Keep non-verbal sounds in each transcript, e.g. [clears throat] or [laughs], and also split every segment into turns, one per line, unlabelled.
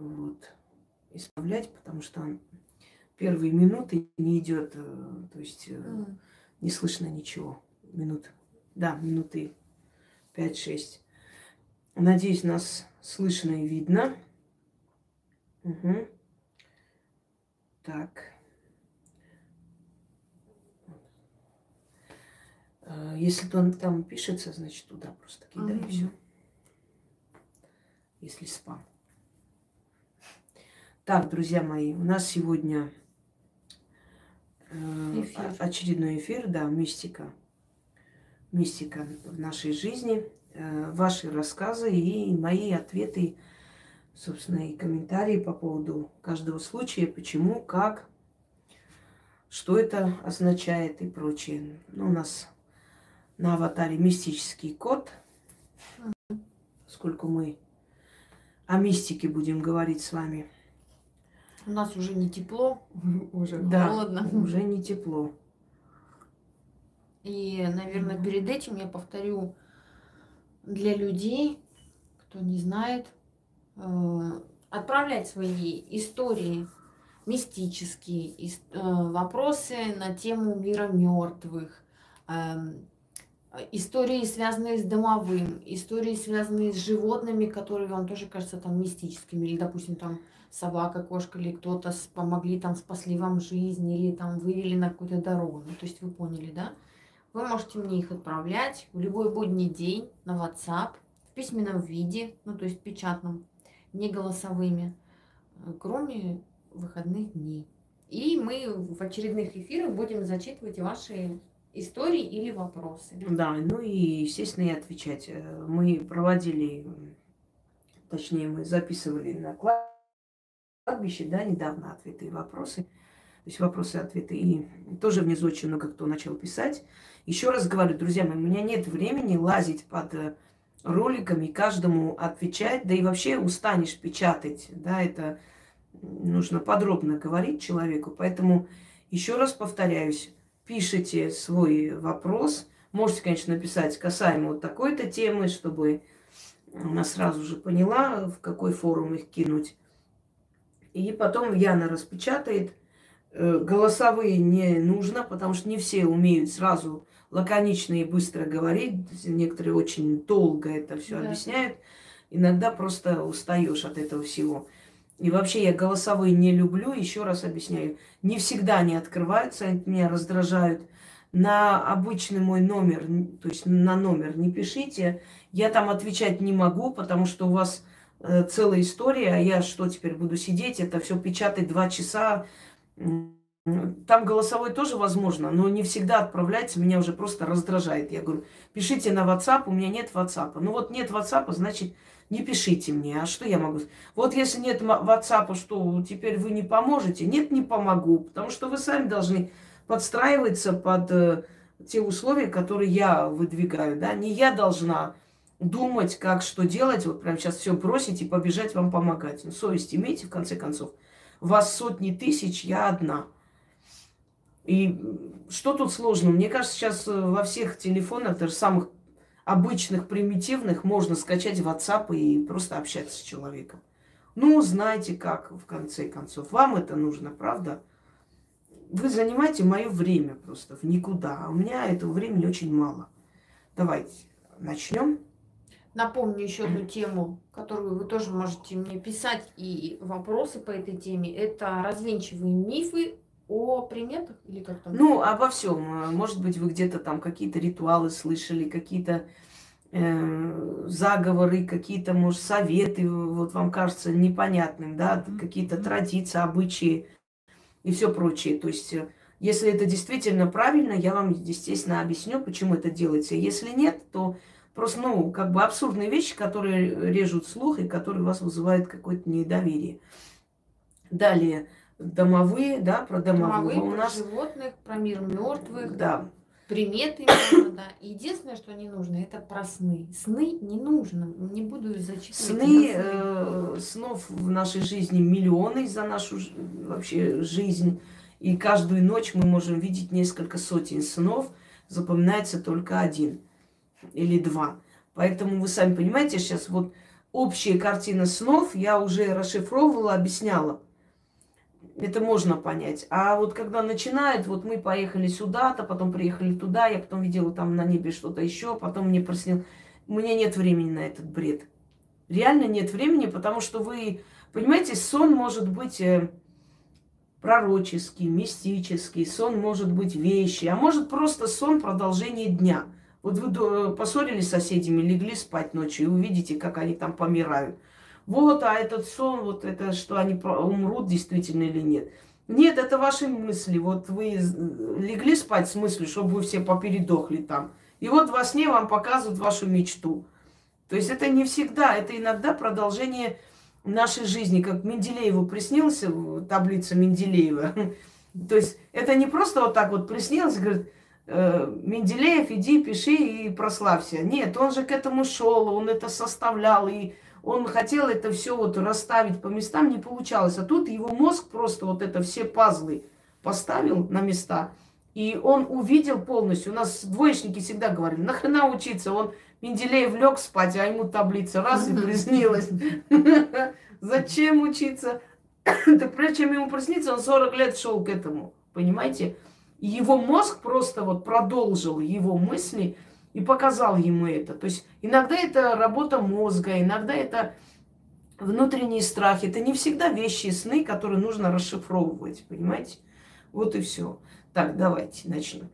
вот, исправлять, потому что первые минуты не идет, э, то есть mm. не слышно ничего. Минут, да, минуты 5-6. Надеюсь, нас слышно и видно. Угу. Так. Э, если он там пишется, значит туда просто кидай угу. все. Если спам. Так, друзья мои, у нас сегодня э, эфир. очередной эфир, да, мистика. Мистика в нашей жизни. Э, ваши рассказы и мои ответы, собственно, и комментарии по поводу каждого случая, почему, как, что это означает и прочее. Ну, у нас на аватаре мистический код, сколько мы о мистике будем говорить с вами.
У нас уже не тепло, [laughs]
уже да, холодно. Уже не тепло.
И, наверное, перед этим я повторю для людей, кто не знает, э, отправлять свои истории мистические, э, вопросы на тему мира мертвых, эм, истории, связанные с домовым, истории, связанные с животными, которые вам тоже кажутся там мистическими, или, допустим, там собака, кошка или кто-то помогли, там спасли вам жизнь, или там вывели на какую-то дорогу. Ну, то есть вы поняли, да? Вы можете мне их отправлять в любой будний день на WhatsApp в письменном виде, ну то есть печатном, не голосовыми, э, кроме выходных дней. И мы в очередных эфирах будем зачитывать ваши истории или вопросы.
Да, ну и, естественно, и отвечать. Э, мы проводили, точнее, мы записывали на кладбище, да, недавно ответы и вопросы. То есть вопросы ответы. И тоже внизу очень много кто начал писать. Еще раз говорю, друзья мои, у меня нет времени лазить под э, роликами, каждому отвечать, да и вообще устанешь печатать, да, это нужно подробно говорить человеку. Поэтому еще раз повторяюсь, пишите свой вопрос. Можете, конечно, написать касаемо вот такой-то темы, чтобы она сразу же поняла, в какой форум их кинуть. И потом Яна распечатает. Э, голосовые не нужно, потому что не все умеют сразу лаконично и быстро говорить. Некоторые очень долго это все да. объясняют. Иногда просто устаешь от этого всего. И вообще я голосовые не люблю, еще раз объясняю. Не всегда они открываются, они меня раздражают. На обычный мой номер, то есть на номер не пишите. Я там отвечать не могу, потому что у вас целая история, а я что теперь буду сидеть, это все печатать два часа. Там голосовой тоже возможно, но не всегда отправляется, меня уже просто раздражает. Я говорю, пишите на WhatsApp, у меня нет WhatsApp. Ну вот нет WhatsApp, значит, не пишите мне. А что я могу? Вот если нет WhatsApp, что теперь вы не поможете? Нет, не помогу, потому что вы сами должны подстраиваться под э, те условия, которые я выдвигаю. Да? Не я должна думать, как что делать, вот прям сейчас все бросить и побежать вам помогать. Ну, совесть имейте, в конце концов. Вас сотни тысяч, я одна. И что тут сложно? Мне кажется, сейчас э, во всех телефонах, даже самых обычных, примитивных, можно скачать WhatsApp и просто общаться с человеком. Ну, знаете как, в конце концов. Вам это нужно, правда? Вы занимаете мое время просто в никуда. А у меня этого времени очень мало. Давайте начнем.
Напомню еще одну тему, которую вы тоже можете мне писать, и вопросы по этой теме. Это развенчиваем мифы о приметах или как там?
Ну, обо всем. Может быть, вы где-то там какие-то ритуалы слышали, какие-то э, заговоры, какие-то, может, советы, вот вам кажется непонятным, да, какие-то традиции, обычаи и все прочее. То есть, э, если это действительно правильно, я вам, естественно, объясню, почему это делается. Если нет, то просто, ну, как бы абсурдные вещи, которые режут слух и которые вас вызывают какое-то недоверие. Далее – домовые, да, про домовые,
домовые у нас... про животных, про мир мертвых.
Да.
Приметы нужно, да. Единственное, что не нужно, это про сны. Сны не нужно. Не буду зачитывать.
Сны, э, снов в нашей жизни миллионы за нашу вообще жизнь. И каждую ночь мы можем видеть несколько сотен снов. Запоминается только один или два. Поэтому вы сами понимаете, сейчас вот общая картина снов я уже расшифровывала, объясняла. Это можно понять. А вот когда начинает, вот мы поехали сюда-то, потом приехали туда, я потом видела там на небе что-то еще, потом мне проснил. У меня нет времени на этот бред. Реально нет времени, потому что вы, понимаете, сон может быть э, пророческий, мистический, сон может быть вещи, а может просто сон продолжение дня. Вот вы поссорились с соседями, легли спать ночью и увидите, как они там помирают. Вот, а этот сон, вот это, что они умрут действительно или нет. Нет, это ваши мысли. Вот вы легли спать с мыслью, чтобы вы все попередохли там. И вот во сне вам показывают вашу мечту. То есть это не всегда, это иногда продолжение нашей жизни, как Менделееву приснился, таблица Менделеева. [laughs] То есть это не просто вот так вот приснилось, говорит, э, Менделеев, иди, пиши и прославься. Нет, он же к этому шел, он это составлял, и он хотел это все вот расставить по местам, не получалось. А тут его мозг просто вот это все пазлы поставил на места, и он увидел полностью. У нас двоечники всегда говорили, нахрена учиться, он Менделеев лег спать, а ему таблица раз и [laughs] приснилась. [laughs] Зачем учиться? [coughs] Так прежде чем ему присниться, он 40 лет шел к этому. Понимаете? И его мозг просто вот продолжил его мысли и показал ему это. То есть иногда это работа мозга, иногда это внутренний страх. Это не всегда вещи и сны, которые нужно расшифровывать. Понимаете? Вот и все. Так, давайте начнем.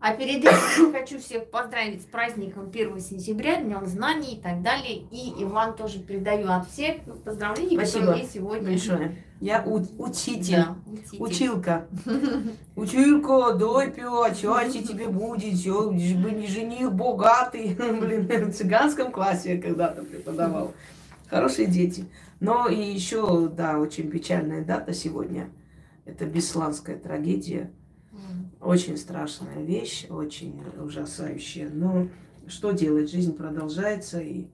А перед этим хочу всех поздравить с праздником 1 сентября, Днем знаний и так далее. И Иван тоже передаю от всех поздравления,
Спасибо
которые сегодня.
Большое. Я у, учитель,
Да, учитель.
училка. [laughs] Училка, дай пять, счастье тебе будет, всё, не жених богатый. [laughs] Блин, в цыганском классе я когда-то преподавал. Хорошие дети. Но и еще, да, очень печальная дата сегодня. Это Бесланская трагедия. Очень страшная вещь, очень ужасающая. Но что делать? Жизнь продолжается, и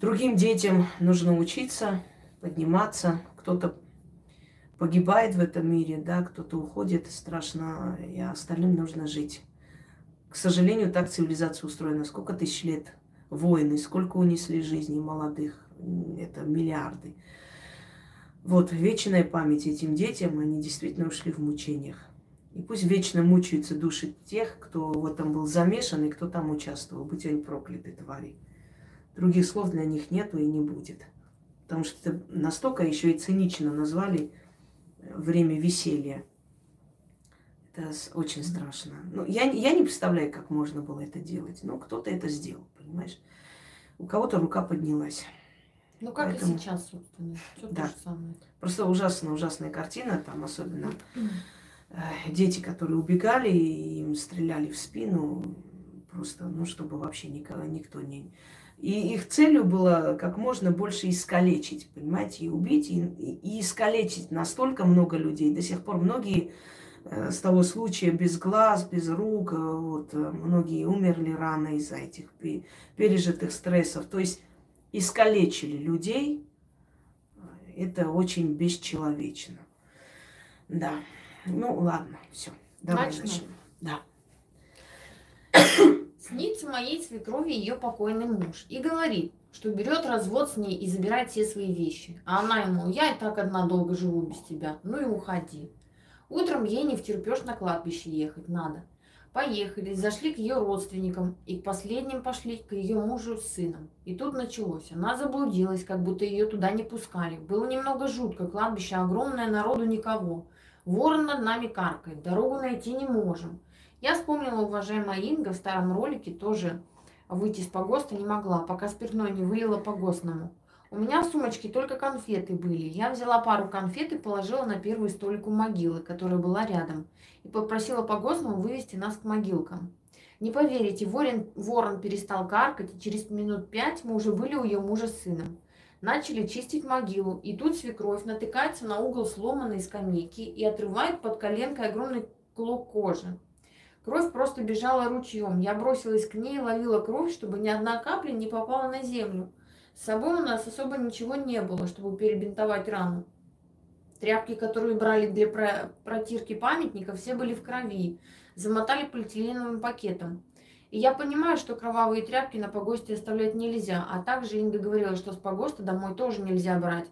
другим детям нужно учиться, подниматься. Кто-то погибает в этом мире, да, кто-то уходит, страшно, и остальным нужно жить. К сожалению, так цивилизация устроена. Сколько тысяч лет войны, сколько унесли жизней молодых, это миллиарды. Вот, вечная память этим детям, они действительно ушли в мучениях. И пусть вечно мучаются души тех, кто в этом был замешан и кто там участвовал. Будь они прокляты, твари. Других слов для них нету и не будет. Потому что это настолько еще и цинично назвали э, время веселья. Это очень страшно. Ну, я, я не представляю, как можно было это делать. Но кто-то это сделал, понимаешь? У кого-то рука поднялась.
Ну как
Поэтому-
и сейчас, собственно. Все
Да.
то же самое.
Просто ужасная, ужасная картина. Там особенно э, дети, которые убегали, и им стреляли в спину, просто, ну, чтобы вообще никого, никто не... И их целью было как можно больше искалечить, понимаете, и убить, и, и- искалечить настолько много людей. До сих пор многие э, с того случая без глаз, без рук, э, вот, э, многие умерли рано из-за этих пе- пережитых стрессов. То есть искалечили людей, это очень бесчеловечно. Да. Ну, ладно, все. Давай
Начнем?
начнем. Да.
Снится моей свекрови ее покойный муж и говорит, что берет развод с ней и забирает все свои вещи. А она ему, я и так одна долго живу без тебя, ну и уходи. Утром ей не втерпешь на кладбище ехать, надо. Поехали, зашли к ее родственникам и к последним пошли к ее мужу с сыном. И тут началось. Она заблудилась, как будто ее туда не пускали. Было немного жутко, кладбище огромное, народу никого. Ворон над нами каркает, дорогу найти не можем. Я вспомнила, уважаемая Инга, в старом ролике тоже выйти с погоста не могла, пока спиртное не вылила по-гостному. У меня в сумочке только конфеты были. Я взяла пару конфет и положила на первый столик у могилы, которая была рядом, и попросила по-гостному вывести нас к могилкам. Не поверите, ворон, ворон перестал каркать, и через минут пять мы уже были у ее мужа с сыном. Начали чистить могилу, и тут свекровь натыкается на угол сломанной скамейки и отрывает под коленкой огромный клок кожи. Кровь просто бежала ручьем. Я бросилась к ней, ловила кровь, чтобы ни одна капля не попала на землю. С собой у нас особо ничего не было, чтобы перебинтовать рану. Тряпки, которые брали для про- протирки памятника, все были в крови. Замотали полиэтиленовым пакетом. И я понимаю, что кровавые тряпки на погосте оставлять нельзя. А также Инга говорила, что с погоста домой тоже нельзя брать.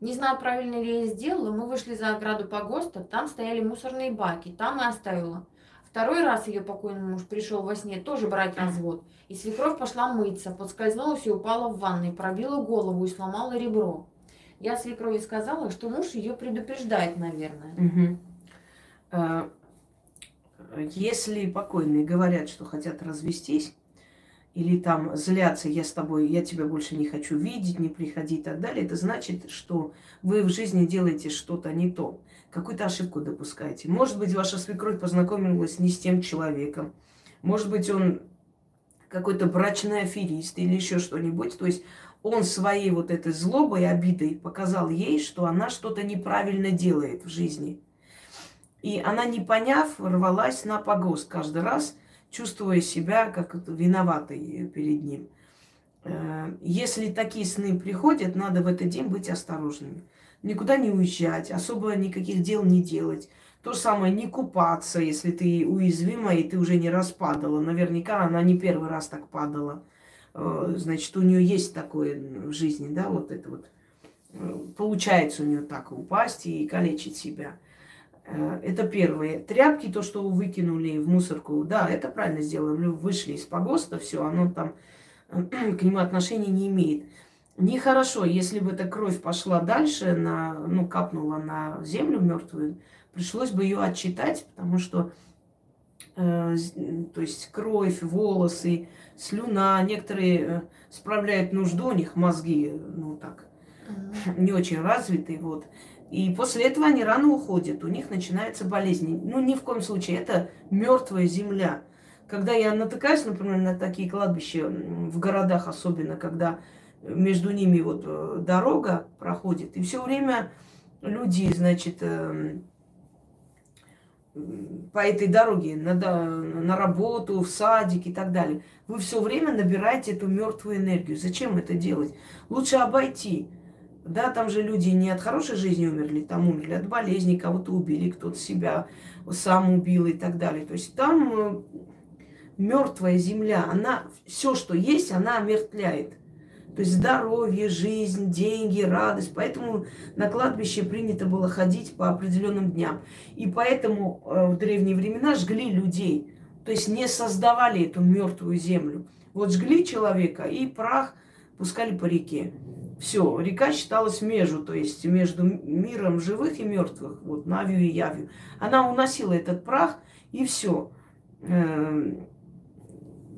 Не знаю, правильно ли я сделала, мы вышли за ограду погоста, там стояли мусорные баки, там и оставила. Второй раз ее покойный муж пришел во сне тоже брать развод. И свекровь пошла мыться, подскользнулась и упала в ванной, пробила голову и сломала ребро. Я свекрови сказала, что муж ее предупреждает, наверное.
Угу. Если покойные говорят, что хотят развестись, или там злятся, я с тобой, я тебя больше не хочу видеть, не приходи и так далее, это значит, что вы в жизни делаете что-то не то, какую-то ошибку допускаете. Может быть, ваша свекровь познакомилась не с тем человеком, может быть, он какой-то брачный аферист или еще что-нибудь. То есть он своей вот этой злобой, обидой показал ей, что она что-то неправильно делает в жизни. И она, не поняв, рвалась на погост каждый раз – чувствуя себя как виноватой перед ним. Э, если такие сны приходят, надо в этот день быть осторожными. Никуда не уезжать, особо никаких дел не делать. То же самое, не купаться, если ты уязвима и ты уже не раз падала. Наверняка она не первый раз так падала. Э, значит, у нее есть такое в жизни, да, вот это вот. Э, получается у нее так упасть и калечить себя. Э, это первое. Тряпки, то, что вы выкинули в мусорку, да, это правильно сделали. Вышли из погоста, все, оно там [clears throat] к нему отношения не имеет. Нехорошо, если бы эта кровь пошла дальше, на, ну, капнула на землю мертвую, пришлось бы ее отчитать, потому что э, то есть кровь, волосы, слюна, некоторые э, справляют нужду, у них мозги, ну так, [laughs] не очень развитые, вот. И после этого они рано уходят, у них начинается болезнь. Ну, ни в коем случае, это мертвая земля. Когда я натыкаюсь, например, на такие кладбища, в городах особенно, когда между ними вот э, дорога проходит, и все время люди, значит, эм, по этой дороге на, на работу, в садик и так далее, вы все время набираете эту мертвую энергию. Зачем это делать? Лучше обойти. Да, там же люди не от хорошей жизни умерли, там умерли от болезни, кого-то убили, кто-то себя сам убил и так далее. То есть там э, мертвая земля, она все, что есть, она омертвляет. То есть здоровье, жизнь, деньги, радость. Поэтому на кладбище принято было ходить по определенным дням. И поэтому э, в древние времена жгли людей. То есть не создавали эту мертвую землю. Вот жгли человека и прах пускали по реке. Все, река считалась межу, то есть между миром живых и мертвых, вот Навью и Явью. Она уносила этот прах, и все. Эм,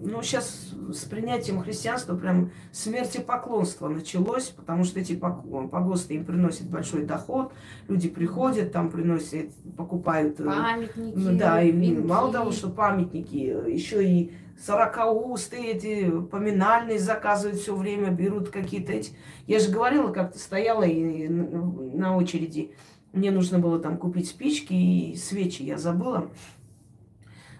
ну, сейчас с принятием христианства прям смерти поклонства началось, потому что эти погосты им приносят большой доход, люди приходят, там приносят, покупают...
Э, памятники.
Да, и венки. мало того, что памятники, еще и сорокаустые эти поминальные заказывают все время, берут какие-то эти... Я же говорила, как-то стояла и на очереди. Мне нужно было там купить спички и свечи, я забыла.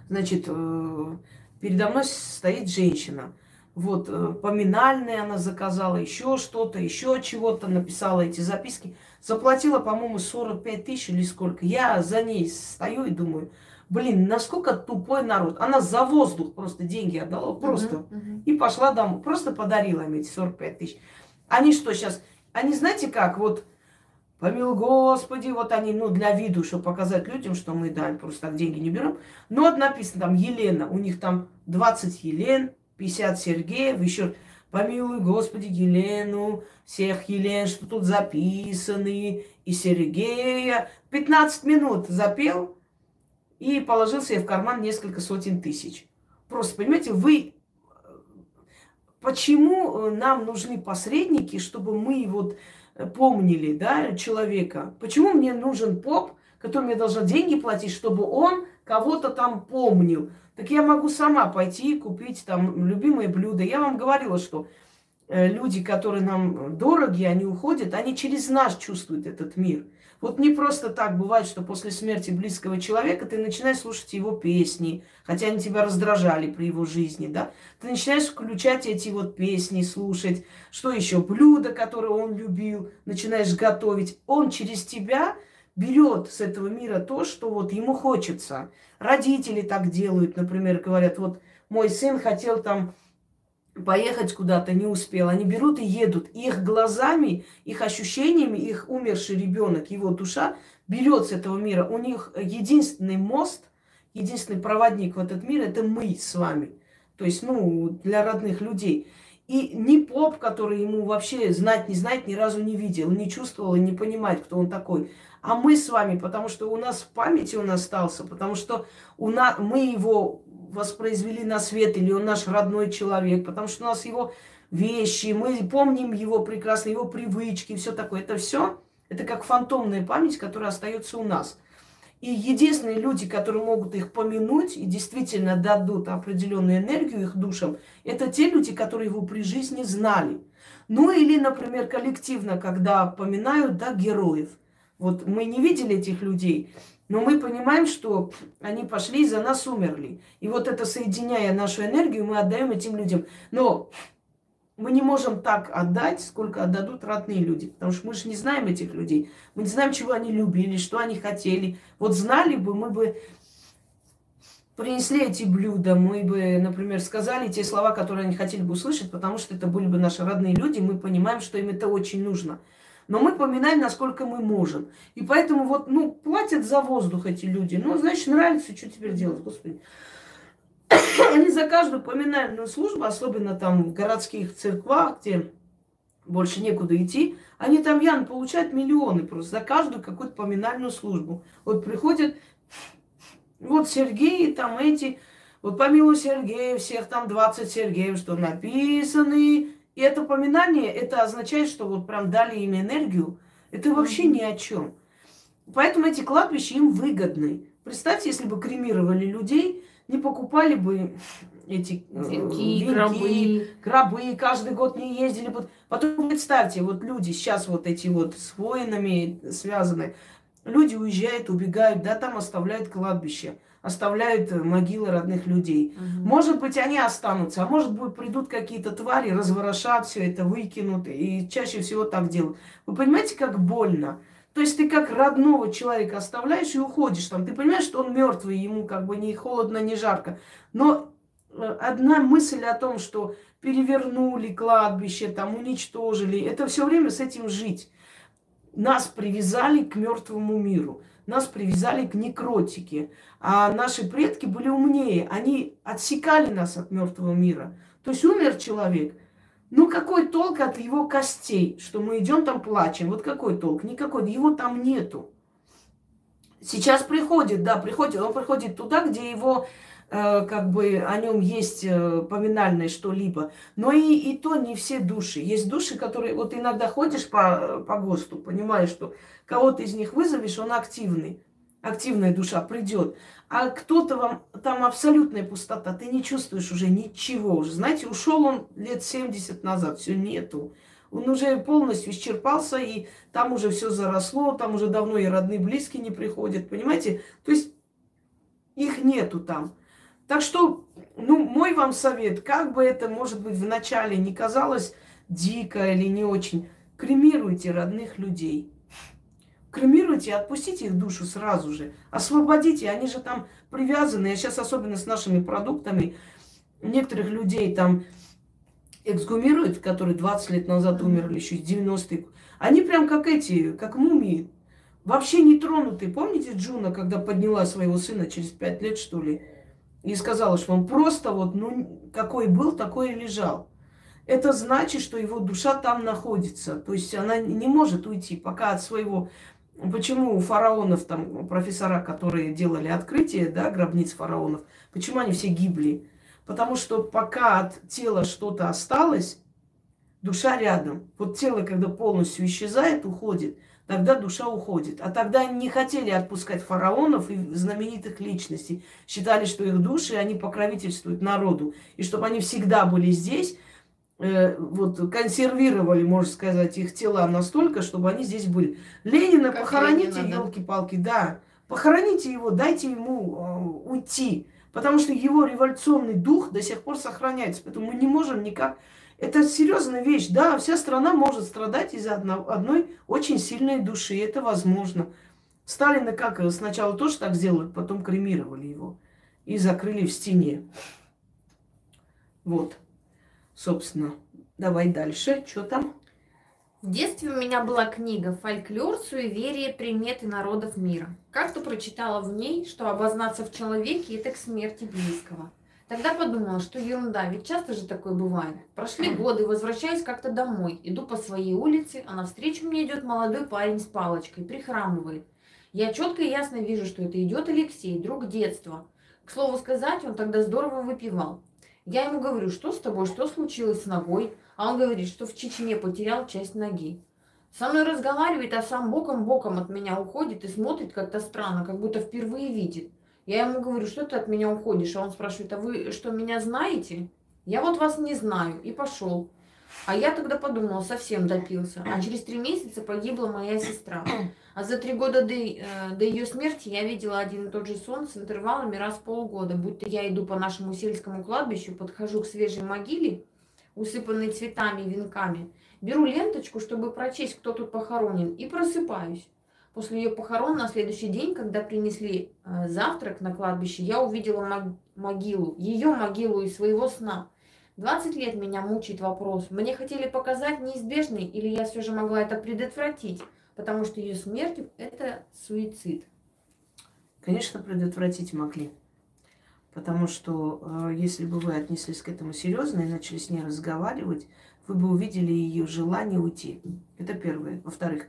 Значит, э, передо мной стоит женщина. Вот, э, поминальные она заказала, еще что-то, еще чего-то, написала эти записки. Заплатила, по-моему, 45 тысяч или сколько. Я за ней стою и думаю, Блин, насколько тупой народ. Она за воздух просто деньги отдала, просто. Uh-huh, uh-huh. И пошла домой. Просто подарила им эти 45 тысяч. Они что сейчас? Они знаете как? Вот, помил Господи, вот они, ну, для виду, чтобы показать людям, что мы, да, просто так деньги не берем. Но вот написано там Елена. У них там 20 Елен, 50 Сергеев, еще помилуй, Господи, Елену, всех Елен, что тут записаны, и Сергея. 15 минут запел, и положил себе в карман несколько сотен тысяч. Просто, понимаете, вы... Почему э, нам нужны посредники, чтобы мы вот э, помнили, да, человека? Почему мне нужен поп, который мне должен деньги платить, чтобы он кого-то там помнил? Так я могу сама пойти и купить там любимые блюда. Я вам говорила, что э, люди, которые нам дороги, они уходят, они через нас чувствуют этот мир. Вот не просто так бывает, что после смерти близкого человека ты начинаешь слушать его песни, хотя они тебя раздражали при его жизни, да. Ты начинаешь включать эти вот песни, слушать, что еще, блюда, которые он любил, начинаешь готовить. Он через тебя берет с этого мира то, что вот ему хочется. Родители так делают, например, говорят, вот мой сын хотел там поехать куда-то, не успел. Они берут и едут. Их глазами, их ощущениями, их умерший ребенок, его душа берет с этого мира. У них единственный мост, единственный проводник в этот мир – это мы с вами. То есть, ну, для родных людей. И ни поп, который ему вообще знать не знает, ни разу не видел, не чувствовал и не понимает, кто он такой. А мы с вами, потому что у нас в памяти он остался, потому что у нас, мы его воспроизвели на свет, или он наш родной человек, потому что у нас его вещи, мы помним его прекрасно, его привычки, все такое. Это все, это как фантомная память, которая остается у нас. И единственные люди, которые могут их помянуть и действительно дадут определенную энергию их душам, это те люди, которые его при жизни знали. Ну или, например, коллективно, когда поминают да, героев. Вот мы не видели этих людей, но мы понимаем, что они пошли и за нас умерли. И вот это соединяя нашу энергию, мы отдаем этим людям. Но мы не можем так отдать, сколько отдадут родные люди. Потому что мы же не знаем этих людей. Мы не знаем, чего они любили, что они хотели. Вот знали бы, мы бы принесли эти блюда, мы бы, например, сказали те слова, которые они хотели бы услышать, потому что это были бы наши родные люди, мы понимаем, что им это очень нужно. Но мы поминаем, насколько мы можем. И поэтому вот, ну, платят за воздух эти люди. Ну, значит, нравится, что теперь делать, господи. [laughs] Они за каждую поминальную службу, особенно там в городских церквах, где больше некуда идти, они там, Ян, получают миллионы просто за каждую какую-то поминальную службу. Вот приходят, вот Сергей, там эти, вот помилуй Сергея, всех там 20 Сергеев, что написаны, и это поминание, это означает, что вот прям дали им энергию. Это вообще ни о чем. Поэтому эти кладбища им выгодны. Представьте, если бы кремировали людей, не покупали бы эти
э, венки, гробы.
гробы, каждый год не ездили. Потом представьте, вот люди сейчас вот эти вот с воинами связаны, люди уезжают, убегают, да, там оставляют кладбище оставляют э, могилы родных людей. Угу. Может быть, они останутся, а может быть, придут какие-то твари, разворошат все это, выкинут, и чаще всего так делают. Вы понимаете, как больно? То есть ты как родного человека оставляешь и уходишь там. Ты понимаешь, что он мертвый, ему как бы не холодно, не жарко. Но э, одна мысль о том, что перевернули кладбище, там уничтожили, это все время с этим жить. Нас привязали к мертвому миру нас привязали к некротике. А наши предки были умнее. Они отсекали нас от мертвого мира. То есть умер человек. Ну какой толк от его костей, что мы идем там плачем? Вот какой толк? Никакой. Его там нету. Сейчас приходит, да, приходит. Он приходит туда, где его Э, как бы о нем есть э, поминальное что-либо. Но и, и то не все души. Есть души, которые... Вот иногда ходишь по, по ГОСТу, понимаешь, что кого-то из них вызовешь, он активный. Активная душа придет. А кто-то вам... Там абсолютная пустота. Ты не чувствуешь уже ничего. Уже, знаете, ушел он лет 70 назад. Все нету. Он уже полностью исчерпался, и там уже все заросло, там уже давно и родные, близкие не приходят, понимаете? То есть их нету там. Так что, ну, мой вам совет, как бы это, может быть, вначале не казалось дико или не очень, кремируйте родных людей. Кремируйте, отпустите их душу сразу же. Освободите, они же там привязаны. Я сейчас особенно с нашими продуктами, некоторых людей там эксгумируют, которые 20 лет назад умерли, еще 90-е. Они прям как эти, как мумии, вообще не тронутые. Помните Джуна, когда подняла своего сына через 5 лет, что ли? и сказала, что он просто вот, ну, какой был, такой и лежал. Это значит, что его душа там находится. То есть она не может уйти пока от своего... Почему у фараонов, там, профессора, которые делали открытие, да, гробниц фараонов, почему они все гибли? Потому что пока от тела что-то осталось, душа рядом. Вот тело, когда полностью исчезает, уходит – тогда душа уходит. А тогда они не хотели отпускать фараонов и знаменитых личностей. Считали, что их души, они покровительствуют народу. И чтобы они всегда были здесь, вот консервировали, можно сказать, их тела настолько, чтобы они здесь были. Ленина как похороните, елки-палки, да. Похороните его, дайте ему э, уйти. Потому что его революционный дух до сих пор сохраняется. Поэтому мы не можем никак это серьезная вещь. Да, вся страна может страдать из-за одной очень сильной души. Это возможно. Сталина как сначала тоже так сделали, потом кремировали его и закрыли в стене. Вот, собственно. Давай дальше. Что там?
В детстве у меня была книга «Фольклор, суеверие, приметы народов мира». Как-то прочитала в ней, что обознаться в человеке – это к смерти близкого. Тогда подумала, что ерунда, ведь часто же такое бывает. Прошли годы, возвращаюсь как-то домой, иду по своей улице, а навстречу мне идет молодой парень с палочкой, прихрамывает. Я четко и ясно вижу, что это идет Алексей, друг детства. К слову сказать, он тогда здорово выпивал. Я ему говорю, что с тобой, что случилось с ногой? А он говорит, что в Чечне потерял часть ноги. Со мной разговаривает, а сам боком-боком от меня уходит и смотрит как-то странно, как будто впервые видит. Я ему говорю, что ты от меня уходишь? А он спрашивает, а вы что, меня знаете? Я вот вас не знаю. И пошел. А я тогда подумала, совсем допился. А через три месяца погибла моя сестра. А за три года до, э, до ее смерти я видела один и тот же сон с интервалами раз в полгода. Будто я иду по нашему сельскому кладбищу, подхожу к свежей могиле, усыпанной цветами и венками, беру ленточку, чтобы прочесть, кто тут похоронен, и просыпаюсь. После ее похорон на следующий день, когда принесли э, завтрак на кладбище, я увидела могилу, ее могилу из своего сна. 20 лет меня мучает вопрос, мне хотели показать неизбежный, или я все же могла это предотвратить, потому что ее смерть – это суицид.
Конечно, предотвратить могли. Потому что э, если бы вы отнеслись к этому серьезно и начали с ней разговаривать, вы бы увидели ее желание уйти. Это первое. Во-вторых,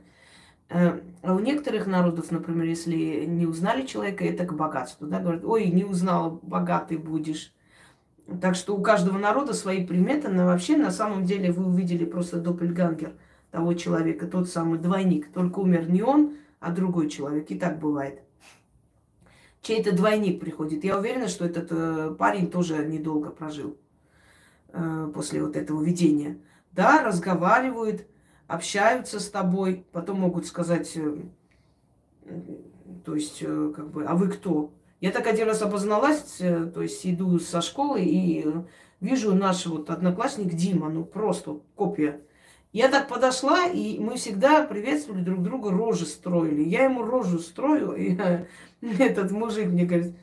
э, у некоторых народов, например, если не узнали человека, это к богатству. Да? Говорят, ой, не узнал, богатый будешь. Так что у каждого народа свои приметы, но вообще на самом деле вы увидели просто доппельгангер того человека, тот самый двойник. Только умер не он, а другой человек. И так бывает. Чей-то двойник приходит. Я уверена, что этот э, парень тоже недолго прожил э, после вот этого видения. Да, разговаривают, общаются с тобой, потом могут сказать, э, то есть, как бы, а вы кто? Я так один раз обозналась, то есть иду со школы и вижу наш вот одноклассник Дима, ну просто копия. Я так подошла, и мы всегда приветствовали друг друга, рожи строили. Я ему рожу строю, и [laughs] этот мужик мне говорит,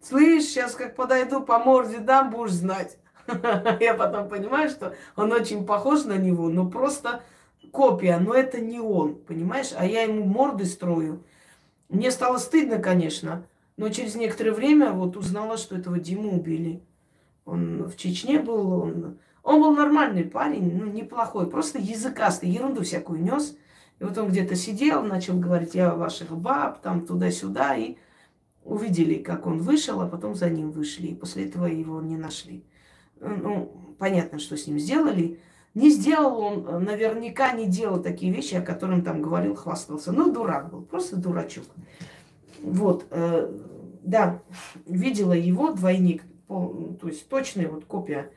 слышь, сейчас как подойду по морде дам, будешь знать. [laughs] Я потом понимаю, что он очень похож на него, но просто копия, но это не он, понимаешь? А я ему морды строю. Мне стало стыдно, конечно. Но через некоторое время вот узнала, что этого Диму убили. Он в Чечне был, он, он был нормальный парень, ну, неплохой, просто языкастый, ерунду всякую нес. И вот он где-то сидел, начал говорить, я ваших баб, там туда-сюда, и увидели, как он вышел, а потом за ним вышли. И после этого его не нашли. Ну, понятно, что с ним сделали. Не сделал он, наверняка не делал такие вещи, о которых там говорил, хвастался. Ну, дурак был, просто дурачок. Вот, э, да, видела его двойник, то есть точная вот копия.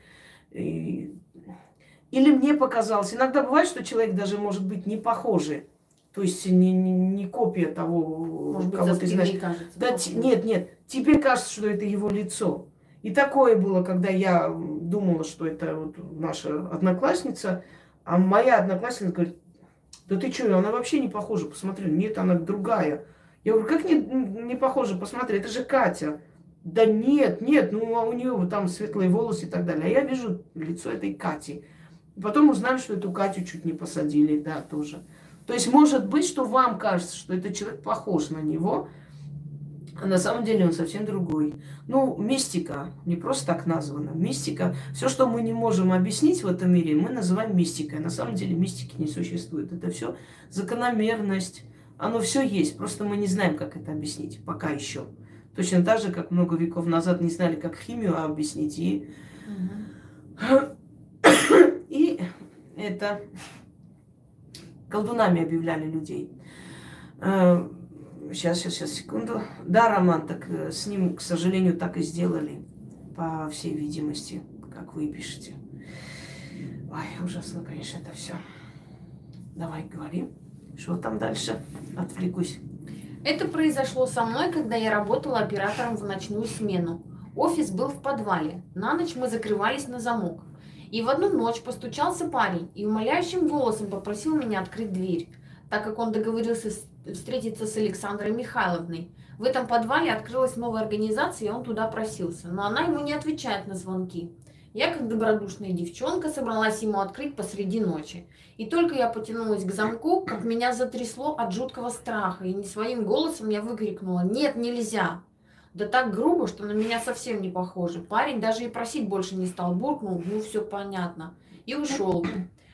Или мне показалось, иногда бывает, что человек даже может быть не похожий. То есть не, не, не копия того,
Может быть, кого ты знаешь. Кажется,
да, т- нет, нет, тебе кажется, что это его лицо. И такое было, когда я думала, что это вот наша одноклассница, а моя одноклассница говорит, да ты что, она вообще не похожа, посмотри, нет, она другая. Я говорю, как не, не похоже, посмотри, это же Катя. Да нет, нет, ну а у нее вот там светлые волосы и так далее. А я вижу лицо этой Кати. Потом узнали, что эту Катю чуть не посадили, да, тоже. То есть может быть, что вам кажется, что этот человек похож на него, а на самом деле он совсем другой. Ну, мистика, не просто так названа. Мистика, все, что мы не можем объяснить в этом мире, мы называем мистикой. На самом деле мистики не существует. Это все закономерность, оно все есть, просто мы не знаем, как это объяснить, пока еще. Точно так же, как много веков назад не знали, как химию объяснить. И, [coughs] и это колдунами объявляли людей. Сейчас, сейчас, сейчас, секунду. Да, Роман, так э, с ним, к сожалению, так и сделали, по всей видимости, как вы пишете. Ой, ужасно, конечно, это все. Давай, говори. Что там дальше? Отвлекусь.
Это произошло со мной, когда я работала оператором в ночную смену. Офис был в подвале. На ночь мы закрывались на замок. И в одну ночь постучался парень и умоляющим голосом попросил меня открыть дверь, так как он договорился встретиться с Александрой Михайловной. В этом подвале открылась новая организация, и он туда просился. Но она ему не отвечает на звонки. Я, как добродушная девчонка, собралась ему открыть посреди ночи. И только я потянулась к замку, как меня затрясло от жуткого страха, и не своим голосом я выкрикнула «Нет, нельзя!» Да так грубо, что на меня совсем не похоже. Парень даже и просить больше не стал, буркнул, ну все понятно, и ушел.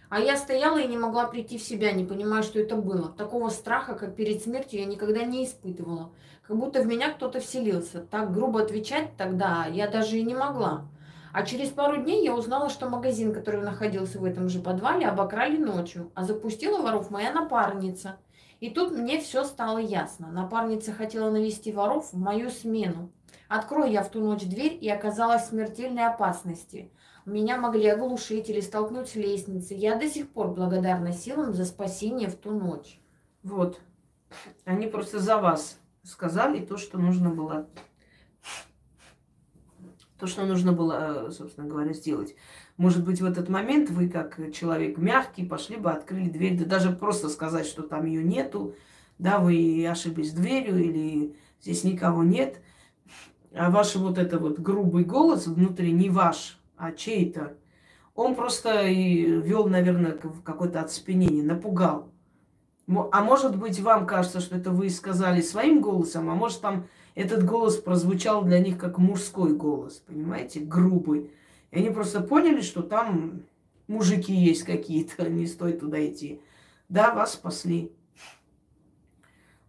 А я стояла и не могла прийти в себя, не понимая, что это было. Такого страха, как перед смертью, я никогда не испытывала. Как будто в меня кто-то вселился. Так грубо отвечать тогда я даже и не могла. А через пару дней я узнала, что магазин, который находился в этом же подвале, обокрали ночью, а запустила воров моя напарница. И тут мне все стало ясно. Напарница хотела навести воров в мою смену. Открой я в ту ночь дверь и оказалась в смертельной опасности. Меня могли оглушить или столкнуть с лестницы. Я до сих пор благодарна силам за спасение в ту ночь.
Вот. Они просто за вас сказали то, что нужно было то, что нужно было, э, собственно говоря, сделать. Может быть, в этот момент вы, как человек мягкий, пошли бы, открыли дверь, да даже просто сказать, что там ее нету, да, вы ошиблись дверью или здесь никого нет. А ваш вот это вот грубый голос внутри не ваш, а чей-то, он просто и вел, наверное, в какое-то оцепенение, напугал. А может быть, вам кажется, что это вы сказали своим голосом, а может там этот голос прозвучал для них как мужской голос, понимаете, грубый. И они просто поняли, что там мужики есть какие-то, [laughs] не стоит туда идти. Да, вас спасли.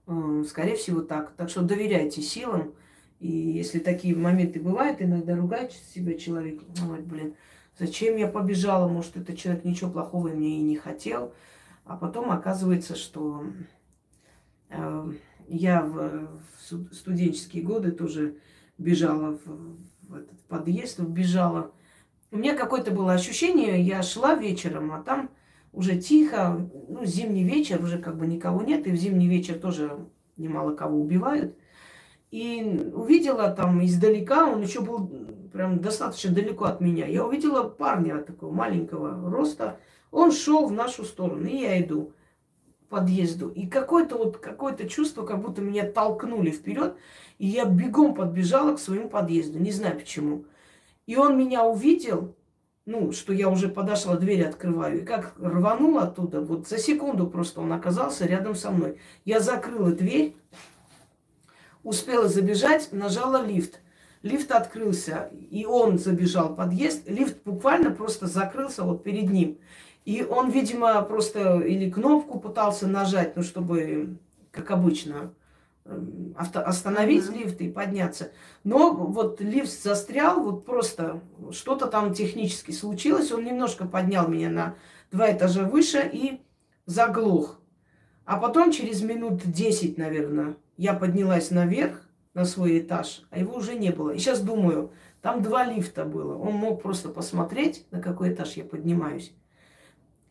Э, скорее всего, так. Так что доверяйте силам. И если такие моменты бывают, иногда ругать себя человек, ой, блин, зачем я побежала, может, этот человек ничего плохого мне и не хотел. А потом оказывается, что э, я в, студенческие годы тоже бежала в, этот подъезд, бежала. У меня какое-то было ощущение, я шла вечером, а там уже тихо, ну, зимний вечер, уже как бы никого нет, и в зимний вечер тоже немало кого убивают. И увидела там издалека, он еще был прям достаточно далеко от меня. Я увидела парня такого маленького роста, он шел в нашу сторону, и я иду подъезду. И какое-то вот какое-то чувство, как будто меня толкнули вперед, и я бегом подбежала к своему подъезду. Не знаю почему. И он меня увидел, ну, что я уже подошла, дверь открываю, и как рванула оттуда, вот за секунду просто он оказался рядом со мной. Я закрыла дверь, успела забежать, нажала лифт. Лифт открылся, и он забежал в подъезд. Лифт буквально просто закрылся вот перед ним. И он, видимо, просто или кнопку пытался нажать, ну, чтобы, как обычно, эм, авто, остановить mm-hmm. лифт и подняться. Но вот лифт застрял, вот просто что-то там технически случилось. Он немножко поднял меня на два этажа выше и заглох. А потом через минут 10, наверное, я поднялась наверх на свой этаж, а его уже не было. И сейчас думаю, там два лифта было. Он мог просто посмотреть, на какой этаж я поднимаюсь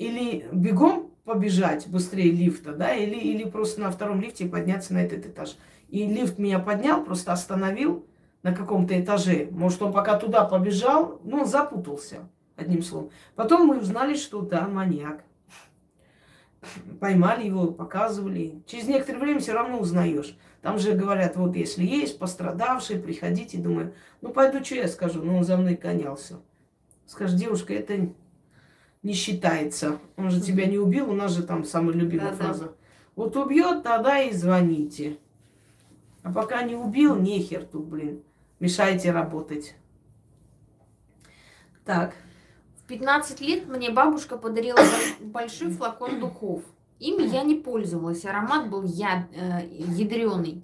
или бегом побежать быстрее лифта, да, или, или просто на втором лифте подняться на этот этаж. И лифт меня поднял, просто остановил на каком-то этаже. Может, он пока туда побежал, ну, он запутался, одним словом. Потом мы узнали, что да, маньяк. Поймали его, показывали. Через некоторое время все равно узнаешь. Там же говорят, вот если есть пострадавшие, приходите. Думаю, ну пойду, что я скажу? Ну, он за мной гонялся. Скажешь, девушка, это не считается. Он же тебя не убил, у нас же там самая любимая да, фраза. Да. Вот убьет, тогда и звоните. А пока не убил, нехер тут, блин. Мешайте работать.
Так. В 15 лет мне бабушка подарила большой флакон духов. Ими я не пользовалась. Аромат был яд, э, ядреный.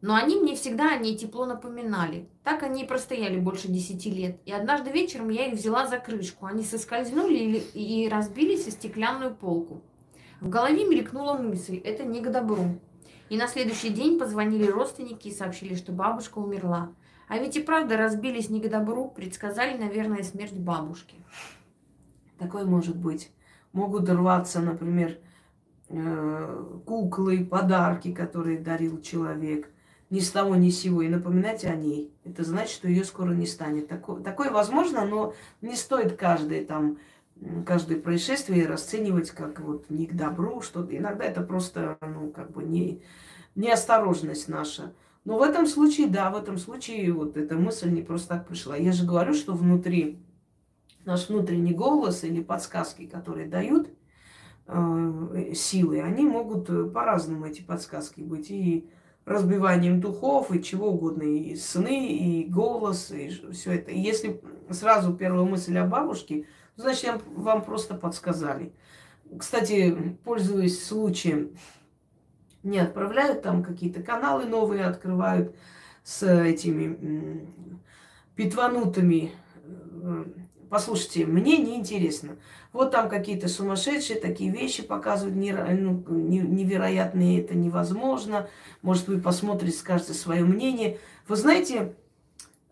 Но они мне всегда о ней тепло напоминали. Так они и простояли больше десяти лет. И однажды вечером я их взяла за крышку. Они соскользнули и разбились о стеклянную полку. В голове мелькнула мысль, это не к добру. И на следующий день позвонили родственники и сообщили, что бабушка умерла. А ведь и правда разбились не к добру, предсказали, наверное, смерть бабушки.
Такое может быть. Могут рваться, например, э, куклы, подарки, которые дарил человек – ни с того ни с сего и напоминать о ней. Это значит, что ее скоро не станет. Такое, такое возможно, но не стоит каждое там каждое происшествие расценивать как вот не к добру, что иногда это просто, ну, как бы не, неосторожность наша. Но в этом случае, да, в этом случае вот эта мысль не просто так пришла. Я же говорю, что внутри наш внутренний голос или подсказки, которые дают э, силы, они могут э, по-разному эти подсказки быть. И разбиванием духов, и чего угодно, и сны, и голос, и все это. И если сразу первая мысль о бабушке, значит, вам просто подсказали. Кстати, пользуясь случаем, не отправляют там какие-то каналы новые, открывают с этими питванутыми. Послушайте, мне не интересно. Вот там какие-то сумасшедшие такие вещи показывают, ну, невероятные, это невозможно. Может, вы посмотрите, скажете свое мнение. Вы знаете,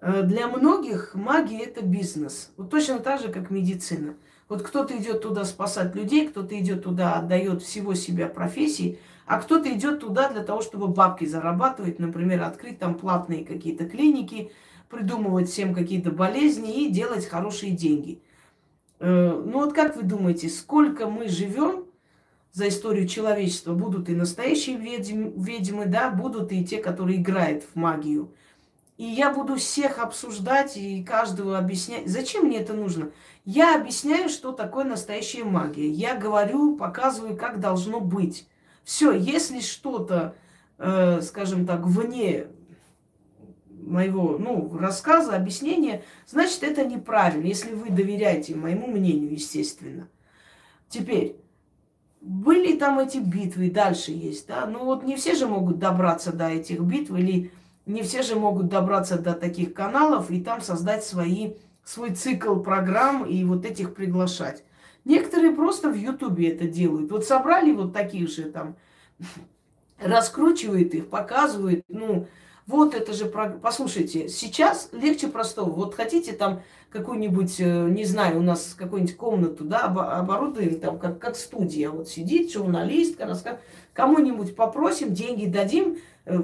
э, для многих магия это бизнес. Вот точно так же, как медицина. Вот кто-то идет туда спасать людей, кто-то идет туда, отдает всего себя профессии, а кто-то идет туда для того, чтобы бабки зарабатывать, например, открыть там платные какие-то клиники, придумывать всем какие-то болезни и делать хорошие деньги. Э, ну вот как вы думаете, сколько мы живем за историю человечества? Будут и настоящие ведьмы, ведьмы, да, будут и те, которые играют в магию. И я буду всех обсуждать и каждого объяснять. Зачем мне это нужно? Я объясняю, что такое настоящая магия. Я говорю, показываю, как должно быть. Все, если что-то, э, скажем так, вне моего ну, рассказа, объяснения, значит, это неправильно, если вы доверяете моему мнению, естественно. Теперь, были там эти битвы, дальше есть, да, ну вот не все же могут добраться до этих битв, или не все же могут добраться до таких каналов и там создать свои свой цикл программ и вот этих приглашать. Некоторые просто в Ютубе это делают. Вот собрали вот таких же там, [laughs] раскручивают их, показывают, ну, вот это же, послушайте, сейчас легче простого. Вот хотите там какую-нибудь, э, не знаю, у нас какую-нибудь комнату, да, оборудуем там, как, как студия. Вот сидит журналистка, расскажет. Кому-нибудь попросим, деньги дадим, э,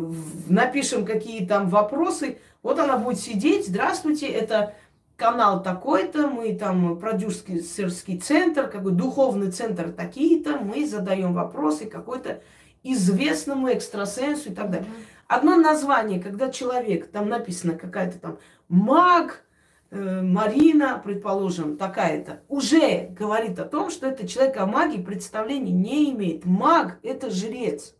напишем какие там вопросы. Вот она будет сидеть, здравствуйте, это канал такой-то, мы там продюсерский центр, какой духовный центр такие-то, мы задаем вопросы какой-то известному экстрасенсу и так далее. Одно название, когда человек, там написано какая-то там маг, э, Марина, предположим, такая-то, уже говорит о том, что этот человек о магии представления не имеет. Маг – это жрец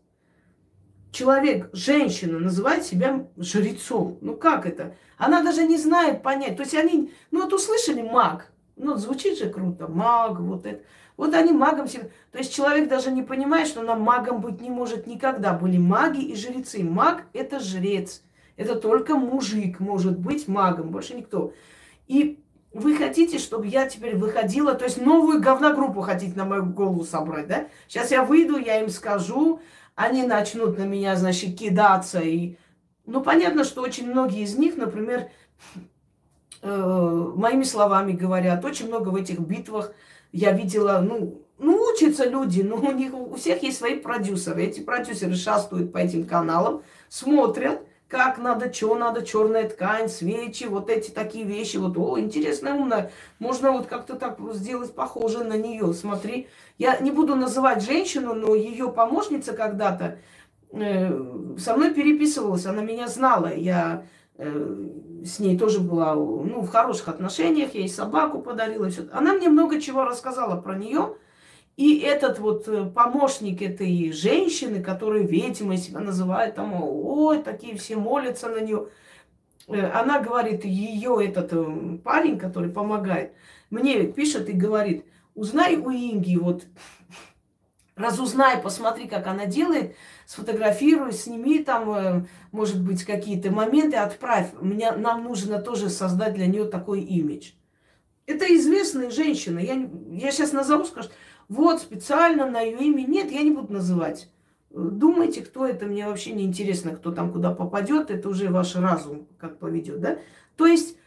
человек, женщина называет себя жрецом. Ну как это? Она даже не знает понять. То есть они, ну вот услышали маг, ну звучит же круто, маг, вот это. Вот они магом себя... То есть человек даже не понимает, что она магом быть не может никогда. Были маги и жрецы. Маг – это жрец. Это только мужик может быть магом, больше никто. И вы хотите, чтобы я теперь выходила, то есть новую говногруппу хотите на мою голову собрать, да? Сейчас я выйду, я им скажу, они начнут на меня, значит, кидаться. И... Ну, понятно, что очень многие из них, например, э, моими словами говорят, очень много в этих битвах я видела, ну, ну, учатся люди, но у них у всех есть свои продюсеры. Эти продюсеры шастают по этим каналам, смотрят, как надо, что надо, черная ткань, свечи, вот эти такие вещи. Вот, о, интересно, умно. Можно вот как-то так сделать похоже на нее. Смотри, я не буду называть женщину, но ее помощница когда-то э, со мной переписывалась, она меня знала. Я с ней тоже была ну, в хороших отношениях, я ей собаку подарила. Все. Она мне много чего рассказала про нее. И этот вот э, помощник этой женщины, которую ведьмой себя называют, там, ой, такие все молятся на нее. Э, она говорит, ее этот э, парень, который помогает, мне пишет и говорит, узнай у Инги, вот, [laughs] разузнай, посмотри, как она делает, сфотографируй, сними там, может быть, какие-то моменты, отправь. Мне, нам нужно тоже создать для нее такой имидж. Это известная женщина. Я, я сейчас назову, скажу, вот специально на ее имя. Нет, я не буду называть. Думайте, кто это, мне вообще не интересно, кто там куда попадет, это уже ваш разум как поведет, да? То есть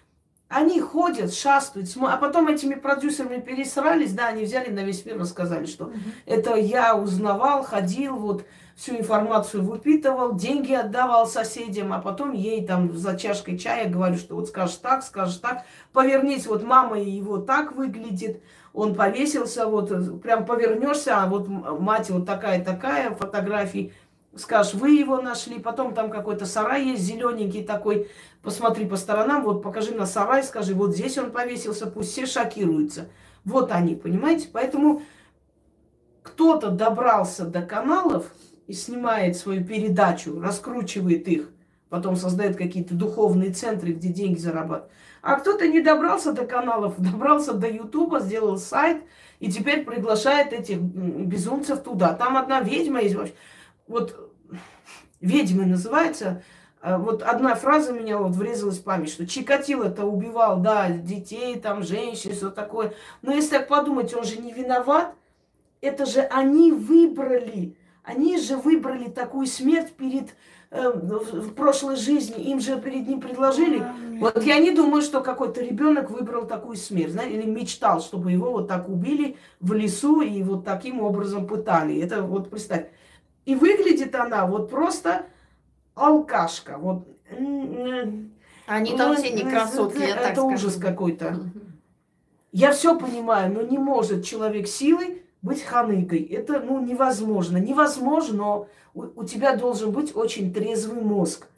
они ходят, шастают, а потом этими продюсерами пересрались, да, они взяли на весь мир, рассказали, что угу. это я узнавал, ходил, вот всю информацию выпитывал, деньги отдавал соседям, а потом ей там за чашкой чая говорю, что вот скажешь так, скажешь так, повернись, вот мама его так выглядит, он повесился, вот прям повернешься, а вот мать вот такая-такая, фотографии. скажешь, вы его нашли, потом там какой-то сарай есть зелененький такой, посмотри по сторонам, вот покажи на сарай, скажи, вот здесь он повесился, пусть все шокируются. Вот они, понимаете? Поэтому кто-то добрался до каналов и снимает свою передачу, раскручивает их, потом создает какие-то духовные центры, где деньги зарабатывают. А кто-то не добрался до каналов, [laughs] добрался до Ютуба, сделал сайт и теперь приглашает этих безумцев туда. Там одна ведьма есть вообще. Вот ведьмы называется. А вот одна фраза меня вот врезалась в память, что Чикатило-то убивал, да, детей, там, женщин, все такое. Но если так подумать, он же не виноват. Это же они выбрали. Они же выбрали такую смерть перед э, в прошлой жизни. Им же перед ним предложили. Вот я не думаю, что какой-то ребенок выбрал такую смерть, знаете, или мечтал, чтобы его вот так убили в лесу и вот таким образом пытали. Это вот представь. И выглядит она вот просто алкашка. Вот.
Они там все не красотки,
я Это ужас какой-то. Я все понимаю, но не может человек силой быть ханыкой. Это ну, невозможно. Невозможно, но у, у тебя должен быть очень трезвый мозг.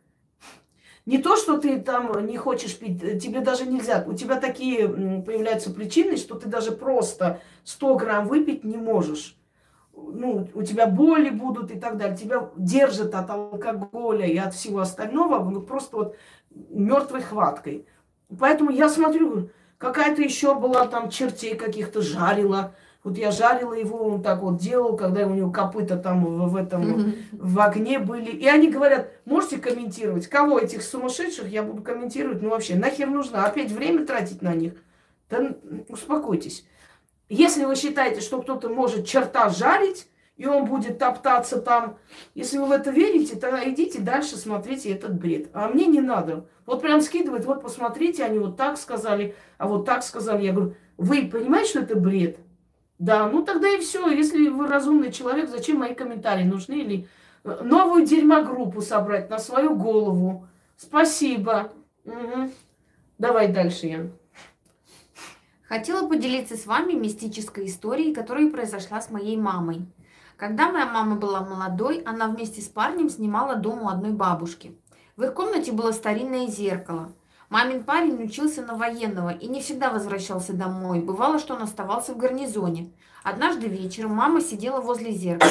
Не то, что ты там не хочешь пить, э, тебе даже нельзя. У тебя такие появляются причины, что ты даже просто 100 грамм выпить не можешь. Ну, у тебя боли будут и так далее. Тебя держат от алкоголя и от всего остального ну, просто вот мертвой хваткой. Поэтому я смотрю, какая-то еще была там чертей каких-то жарила. Вот я жарила его, он так вот делал, когда у него копыта там в, в этом mm-hmm. в огне были. И они говорят, можете комментировать, кого этих сумасшедших я буду комментировать? Ну вообще, нахер нужно опять время тратить на них? Да успокойтесь. Если вы считаете, что кто-то может черта жарить, и он будет топтаться там. Если вы в это верите, тогда идите дальше, смотрите этот бред. А мне не надо. Вот прям скидывает, вот посмотрите, они вот так сказали, а вот так сказали. Я говорю, вы понимаете, что это бред? Да, ну тогда и все. Если вы разумный человек, зачем мои комментарии нужны? Или э, новую дерьмогруппу собрать на свою голову. Спасибо. Угу. Давай дальше, Ян.
Хотела поделиться с вами мистической историей, которая произошла с моей мамой. Когда моя мама была молодой, она вместе с парнем снимала дом у одной бабушки. В их комнате было старинное зеркало. Мамин парень учился на военного и не всегда возвращался домой. Бывало, что он оставался в гарнизоне. Однажды вечером мама сидела возле зеркала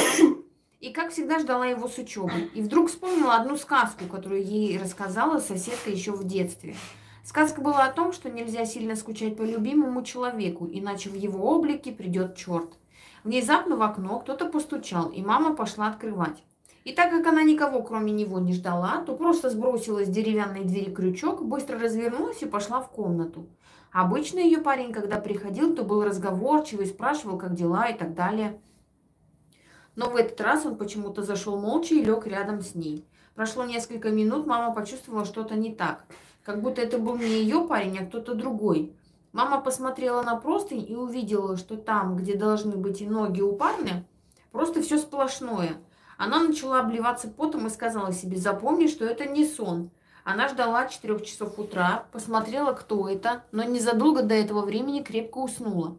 и, как всегда, ждала его с учебы. И вдруг вспомнила одну сказку, которую ей рассказала соседка еще в детстве. Сказка была о том, что нельзя сильно скучать по любимому человеку, иначе в его облике придет черт. Внезапно в окно кто-то постучал, и мама пошла открывать. И так как она никого, кроме него, не ждала, то просто сбросила с деревянной двери крючок, быстро развернулась и пошла в комнату. Обычно ее парень, когда приходил, то был разговорчивый, спрашивал, как дела и так далее. Но в этот раз он почему-то зашел молча и лег рядом с ней. Прошло несколько минут, мама почувствовала что-то не так. Как будто это был не ее парень, а кто-то другой. Мама посмотрела на простынь и увидела, что там, где должны быть и ноги у парня, просто все сплошное. Она начала обливаться потом и сказала себе, запомни, что это не сон. Она ждала 4 часов утра, посмотрела, кто это, но незадолго до этого времени крепко уснула.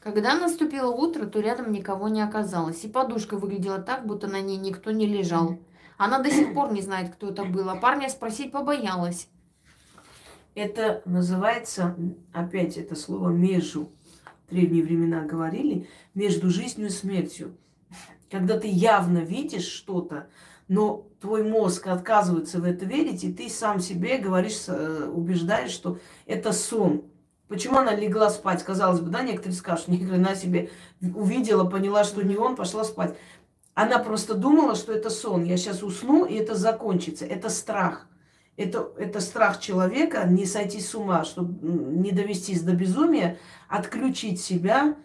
Когда наступило утро, то рядом никого не оказалось, и подушка выглядела так, будто на ней никто не лежал. Она до сих пор не знает, кто это был, а парня спросить побоялась.
Это называется, опять это слово «межу». В древние времена говорили между жизнью и смертью. Когда ты явно видишь что-то, но твой мозг отказывается в это верить, и ты сам себе говоришь, э, убеждаешь, что это сон. Почему она легла спать? Казалось бы, да, некоторые скажут, [laughs] ни хрена себе увидела, поняла, что не он, пошла спать. Она просто думала, что это сон. Я сейчас усну, и это закончится. Это страх. Это, это страх человека не сойти с ума, чтобы не довестись до безумия, отключить себя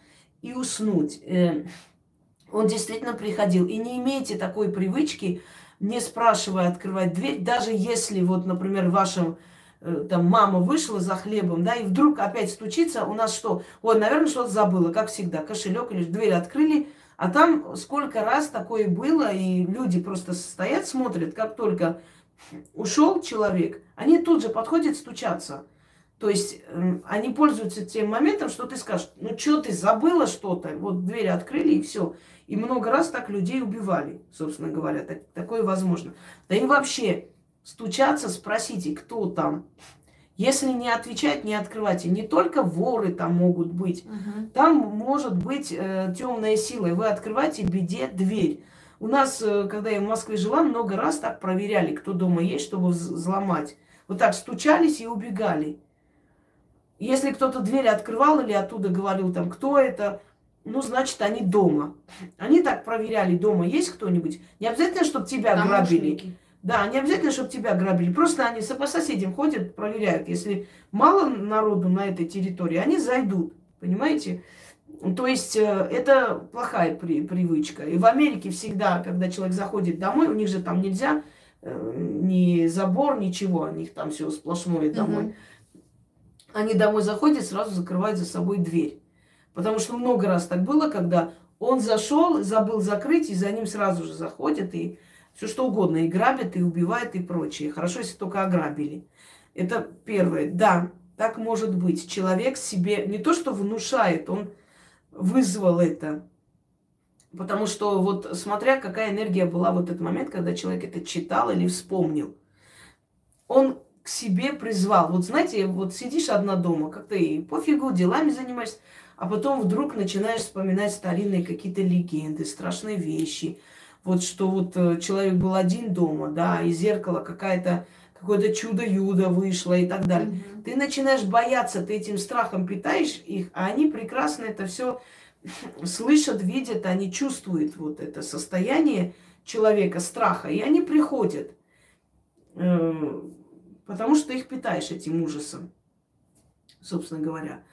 и уснуть. Он действительно приходил. И не имейте такой привычки, не спрашивая открывать дверь, даже если, вот, например, ваша э, там мама вышла за хлебом, да, и вдруг опять стучится, у нас что? Ой, наверное, что-то забыла, как всегда, кошелек или дверь открыли, а там сколько раз такое было, и люди просто стоят, смотрят, как только ушел человек, они тут же подходят стучаться. То есть э, они пользуются тем моментом, что ты скажешь, ну что ты забыла что-то, вот двери открыли и все. И много раз так людей убивали, собственно говоря. Так, такое возможно. Да и вообще, стучаться, спросите, кто там. Если не отвечать, не открывайте. Не только воры там могут быть. Угу. Там может быть э, темная сила. И вы открываете беде дверь. У нас, э, когда я в Москве жила, много раз так проверяли, кто дома есть, чтобы взломать. Вот так стучались и убегали. Если кто-то дверь открывал или оттуда говорил там, кто это, ну, значит, они дома. Они так проверяли, дома есть кто-нибудь. Не обязательно, чтобы тебя Домашники. грабили. Да, не обязательно, чтобы тебя грабили. Просто они по соседям ходят, проверяют. Если мало народу на этой территории, они зайдут. Понимаете? То есть э, это плохая при, привычка. И в Америке всегда, когда человек заходит домой, у них же там нельзя э, ни забор, ничего, у них там все сплошное домой. Угу. Они домой заходят, сразу закрывают за собой дверь. Потому что много раз так было, когда он зашел, забыл закрыть, и за ним сразу же заходят и все что угодно, и грабят, и убивают, и прочее. Хорошо, если только ограбили. Это первое. Да, так может быть. Человек себе не то что внушает, он вызвал это. Потому что вот смотря какая энергия была в этот момент, когда человек это читал или вспомнил. Он к себе призвал. Вот знаете, вот сидишь одна дома, как-то и пофигу, делами занимаешься, а потом вдруг начинаешь вспоминать старинные какие-то легенды, страшные вещи. Вот что вот э, человек был один дома, да, из зеркала какая-то какое-то чудо-юдо вышло и так далее. Mm-hmm. Ты начинаешь бояться, ты этим страхом питаешь их, а они прекрасно это все [sniffs] слышат, видят, они чувствуют вот это состояние человека, страха, и они приходят, э, потому что их питаешь этим ужасом, собственно говоря.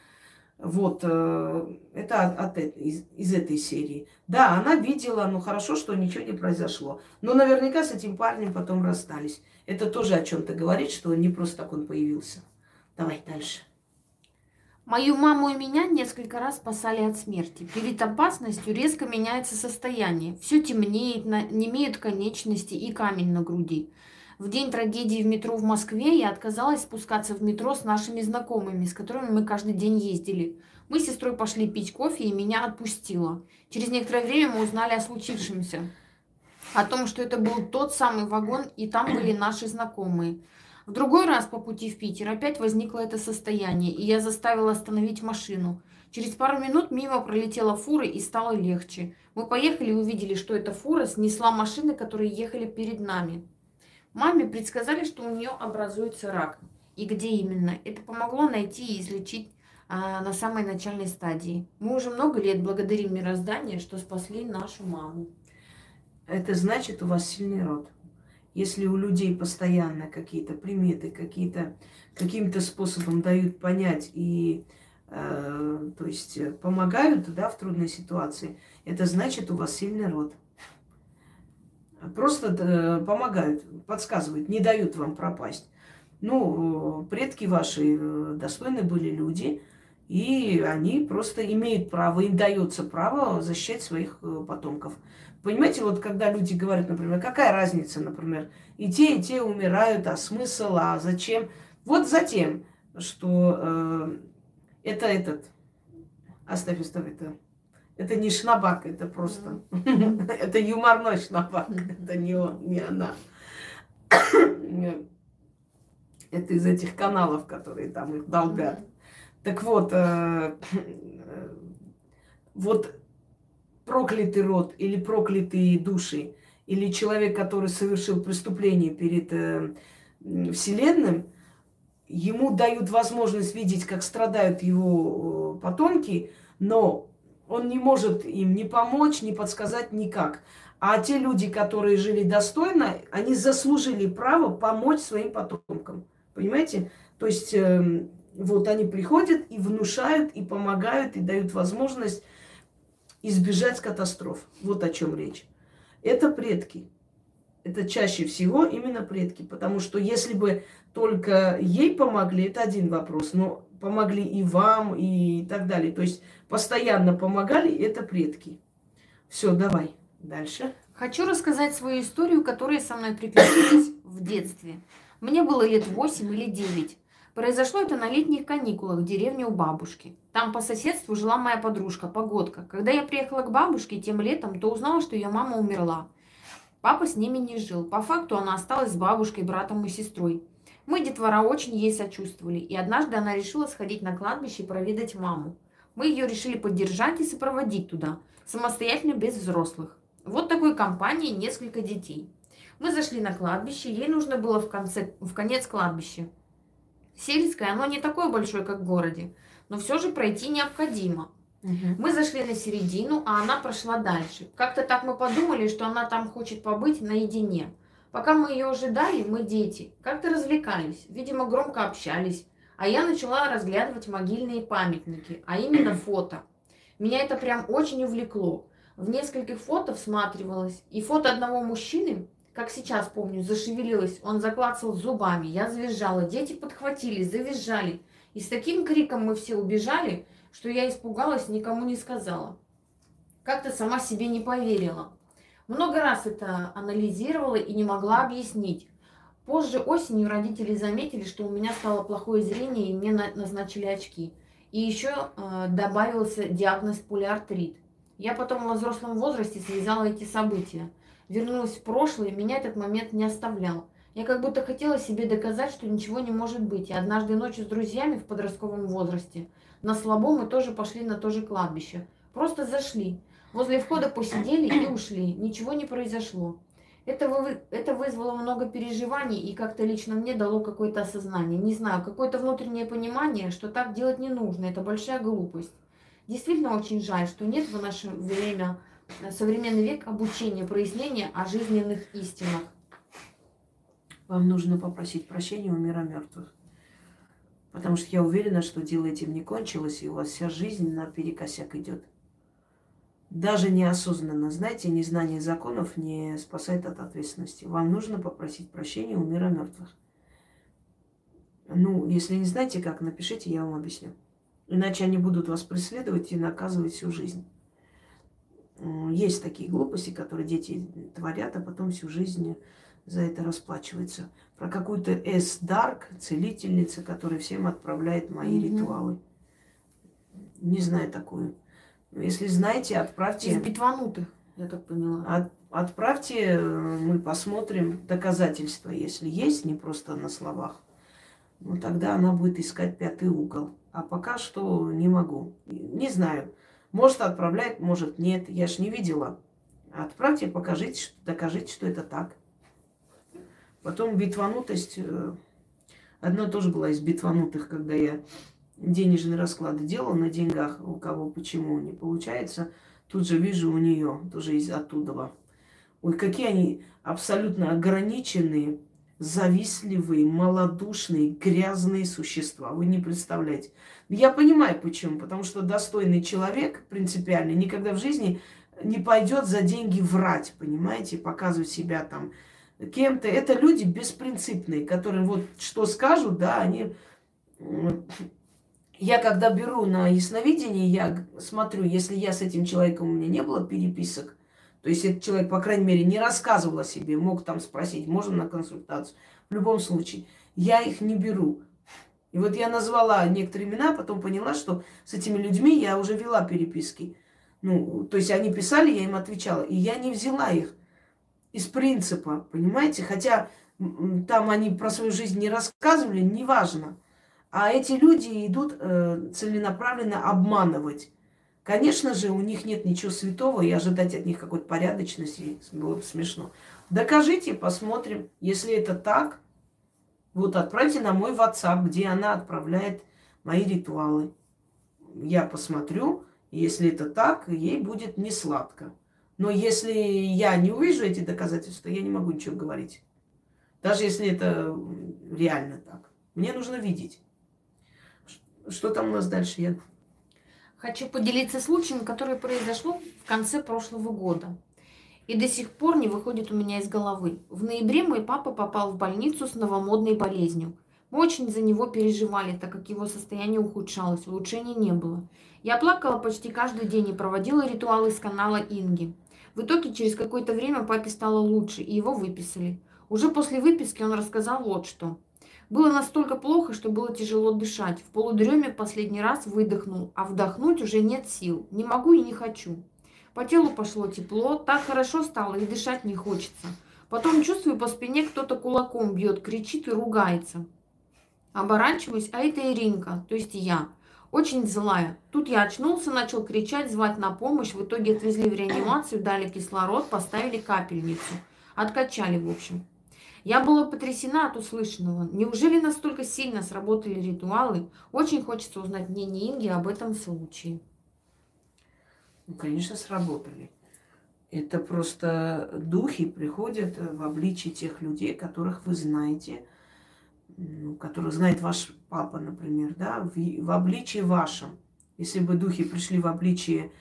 Вот, э, это от, от, из, из этой серии. Да, она видела, ну хорошо, что ничего не произошло. Но наверняка с этим парнем потом расстались. Это тоже о чем-то говорит, что не просто так он появился. Давай дальше.
Мою маму и меня несколько раз спасали от смерти. Перед опасностью резко меняется состояние. Все темнеет, не имеют конечности и камень на груди. В день трагедии в метро в Москве я отказалась спускаться в метро с нашими знакомыми, с которыми мы каждый день ездили. Мы с сестрой пошли пить кофе, и меня отпустило. Через некоторое время мы узнали о случившемся. О том, что это был тот самый вагон, и там были наши знакомые. В другой раз по пути в Питер опять возникло это состояние, и я заставила остановить машину. Через пару минут мимо пролетела фура и стало легче. Мы поехали и увидели, что эта фура снесла машины, которые ехали перед нами. Маме предсказали, что у нее образуется рак. И где именно? Это помогло найти и излечить а, на самой начальной стадии. Мы уже много лет благодарим мироздание, что спасли нашу маму.
Это значит, у вас сильный род. Если у людей постоянно какие-то приметы, какие-то каким-то способом дают понять и э, то есть помогают да, в трудной ситуации, это значит, у вас сильный род. Просто э, помогают, подсказывают, не дают вам пропасть. Ну, предки ваши э, достойны были люди, и они просто имеют право, им дается право защищать своих э, потомков. Понимаете, вот когда люди говорят, например, какая разница, например, и те, и те умирают, а смысл, а зачем? Вот затем, что э, это этот, оставь, оставь это, это не шнабак, это просто, [laughs] это юморной шнабак, это не он, не она. это из этих каналов, которые там их долгат. Так вот, э, э, вот проклятый род или проклятые души, или человек, который совершил преступление перед э, Вселенным, ему дают возможность видеть, как страдают его потомки, но он не может им ни помочь, ни подсказать никак. А те люди, которые жили достойно, они заслужили право помочь своим потомкам. Понимаете? То есть э, вот они приходят и внушают, и помогают, и дают возможность избежать катастроф. Вот о чем речь. Это предки. Это чаще всего именно предки. Потому что если бы только ей помогли, это один вопрос. Но помогли и вам, и так далее. То есть постоянно помогали, это предки. Все, давай дальше.
Хочу рассказать свою историю, которая со мной приключилась в детстве. Мне было лет 8 или 9. Произошло это на летних каникулах в деревне у бабушки. Там по соседству жила моя подружка, Погодка. Когда я приехала к бабушке тем летом, то узнала, что ее мама умерла. Папа с ними не жил. По факту она осталась с бабушкой, братом и сестрой. Мы, детвора, очень ей сочувствовали, и однажды она решила сходить на кладбище и проведать маму. Мы ее решили поддержать и сопроводить туда, самостоятельно, без взрослых. Вот такой компании несколько детей. Мы зашли на кладбище, ей нужно было в, конце, в конец кладбища. Сельское, оно не такое большое, как в городе, но все же пройти необходимо.
Мгм.
Мы зашли на середину, а она прошла дальше. Как-то так мы подумали, что она там хочет побыть наедине. Пока мы ее ожидали, мы дети, как-то развлекались, видимо, громко общались. А я начала разглядывать могильные памятники, а именно [clears throat] фото. Меня это прям очень увлекло. В нескольких фото всматривалась. И фото одного мужчины, как сейчас помню, зашевелилось. Он заклацал зубами. Я завизжала. Дети подхватили, завизжали. И с таким криком мы все убежали, что я испугалась, никому не сказала. Как-то сама себе не поверила. Много раз это анализировала и не могла объяснить. Позже осенью родители заметили, что у меня стало плохое зрение, и мне на- назначили очки. И еще э, добавился диагноз полиартрит. Я потом во взрослом возрасте связала эти события. Вернулась в прошлое, меня этот момент не оставлял. Я как будто хотела себе доказать, что ничего не может быть. И однажды ночью с друзьями в подростковом возрасте на слабо мы тоже пошли на то же кладбище. Просто зашли. Возле входа посидели и ушли. Ничего не произошло. Это, вы- это вызвало много переживаний и как-то лично мне дало какое-то осознание. Не знаю, какое-то внутреннее понимание, что так делать не нужно. Это большая глупость. Действительно очень жаль, что нет в наше время, э, современный век, обучения, прояснения о жизненных истинах.
Вам нужно попросить прощения у мира мертвых. Потому что я уверена, что дело этим не кончилось, и у вас вся жизнь на перекосяк идет. Даже неосознанно, знаете, незнание законов не спасает от ответственности. Вам нужно попросить прощения у мира мертвых. Ну, если не знаете как, напишите, я вам объясню. Иначе они будут вас преследовать и наказывать всю жизнь. Есть такие глупости, которые дети творят, а потом всю жизнь за это расплачиваются. Про какую-то С. Дарк, целительница, которая всем отправляет мои
Мгм.
ритуалы. Не знаю такую. Если знаете, отправьте.
Из битванутых, я так поняла.
От- отправьте, э, мы посмотрим доказательства, если есть, не просто на словах. Ну, тогда она будет искать пятый угол. А пока что не могу. Не знаю. Может, отправляет, может, нет. Я ж не видела. Отправьте, покажите, докажите, что это так. Потом битванутость. э, Одно тоже было из битванутых, когда я денежные расклады делала на деньгах, у кого почему не получается. Тут же вижу у нее, тоже из оттуда. Ой, какие они абсолютно ограниченные, завистливые, малодушные, грязные существа. Вы не представляете. Я понимаю почему. Потому что достойный человек, принципиально, никогда в жизни не пойдет за деньги врать, понимаете, показывать себя там кем-то. Это люди беспринципные, которые вот что скажут, да, они... Я когда беру на ясновидение, я смотрю, если я с этим человеком, у меня не было переписок, то есть этот человек, по крайней мере, не рассказывал о себе, мог там спросить, можно на консультацию. В любом случае, я их не беру. И вот я назвала некоторые имена, потом поняла, что с этими людьми я уже вела переписки. Ну, то есть они писали, я им отвечала. И я не взяла их из принципа, понимаете? Хотя там они про свою жизнь не рассказывали, неважно. А эти люди идут э, целенаправленно обманывать. Конечно же, у них нет ничего святого, и ожидать от них какой-то порядочности было бы смешно. Докажите, посмотрим. Если это так, вот отправьте на мой WhatsApp, где она отправляет мои ритуалы. Я посмотрю, если это так, ей будет не сладко. Но если я не увижу эти доказательства, я не могу ничего говорить. Даже если это реально так. Мне нужно видеть. Что там у нас дальше, Ян?
Хочу поделиться случаем, который произошло в конце прошлого года. И до сих пор не выходит у меня из головы. В ноябре мой папа попал в больницу с новомодной болезнью. Мы очень за него переживали, так как его состояние ухудшалось, улучшений не было. Я плакала почти каждый день и проводила ритуалы с канала Инги. В итоге через какое-то время папе стало лучше, и его выписали. Уже после выписки он рассказал вот что. Было настолько плохо, что было тяжело дышать. В полудреме последний раз выдохнул, а вдохнуть уже нет сил. Не могу и не хочу. По телу пошло тепло, так хорошо стало и дышать не хочется. Потом чувствую по спине кто-то кулаком бьет, кричит и ругается. Оборачиваюсь, а это Иринка, то есть я. Очень злая. Тут я очнулся, начал кричать, звать на помощь. В итоге отвезли в реанимацию, дали кислород, поставили капельницу. Откачали, в общем. Я была потрясена от услышанного. Неужели настолько сильно сработали ритуалы? Очень хочется узнать мнение Инги об этом случае.
Ну, конечно, сработали. Это просто духи приходят в обличие тех людей, которых вы знаете, ну, которых знает ваш папа, например, да, в, в обличии вашем. Если бы духи пришли в обличие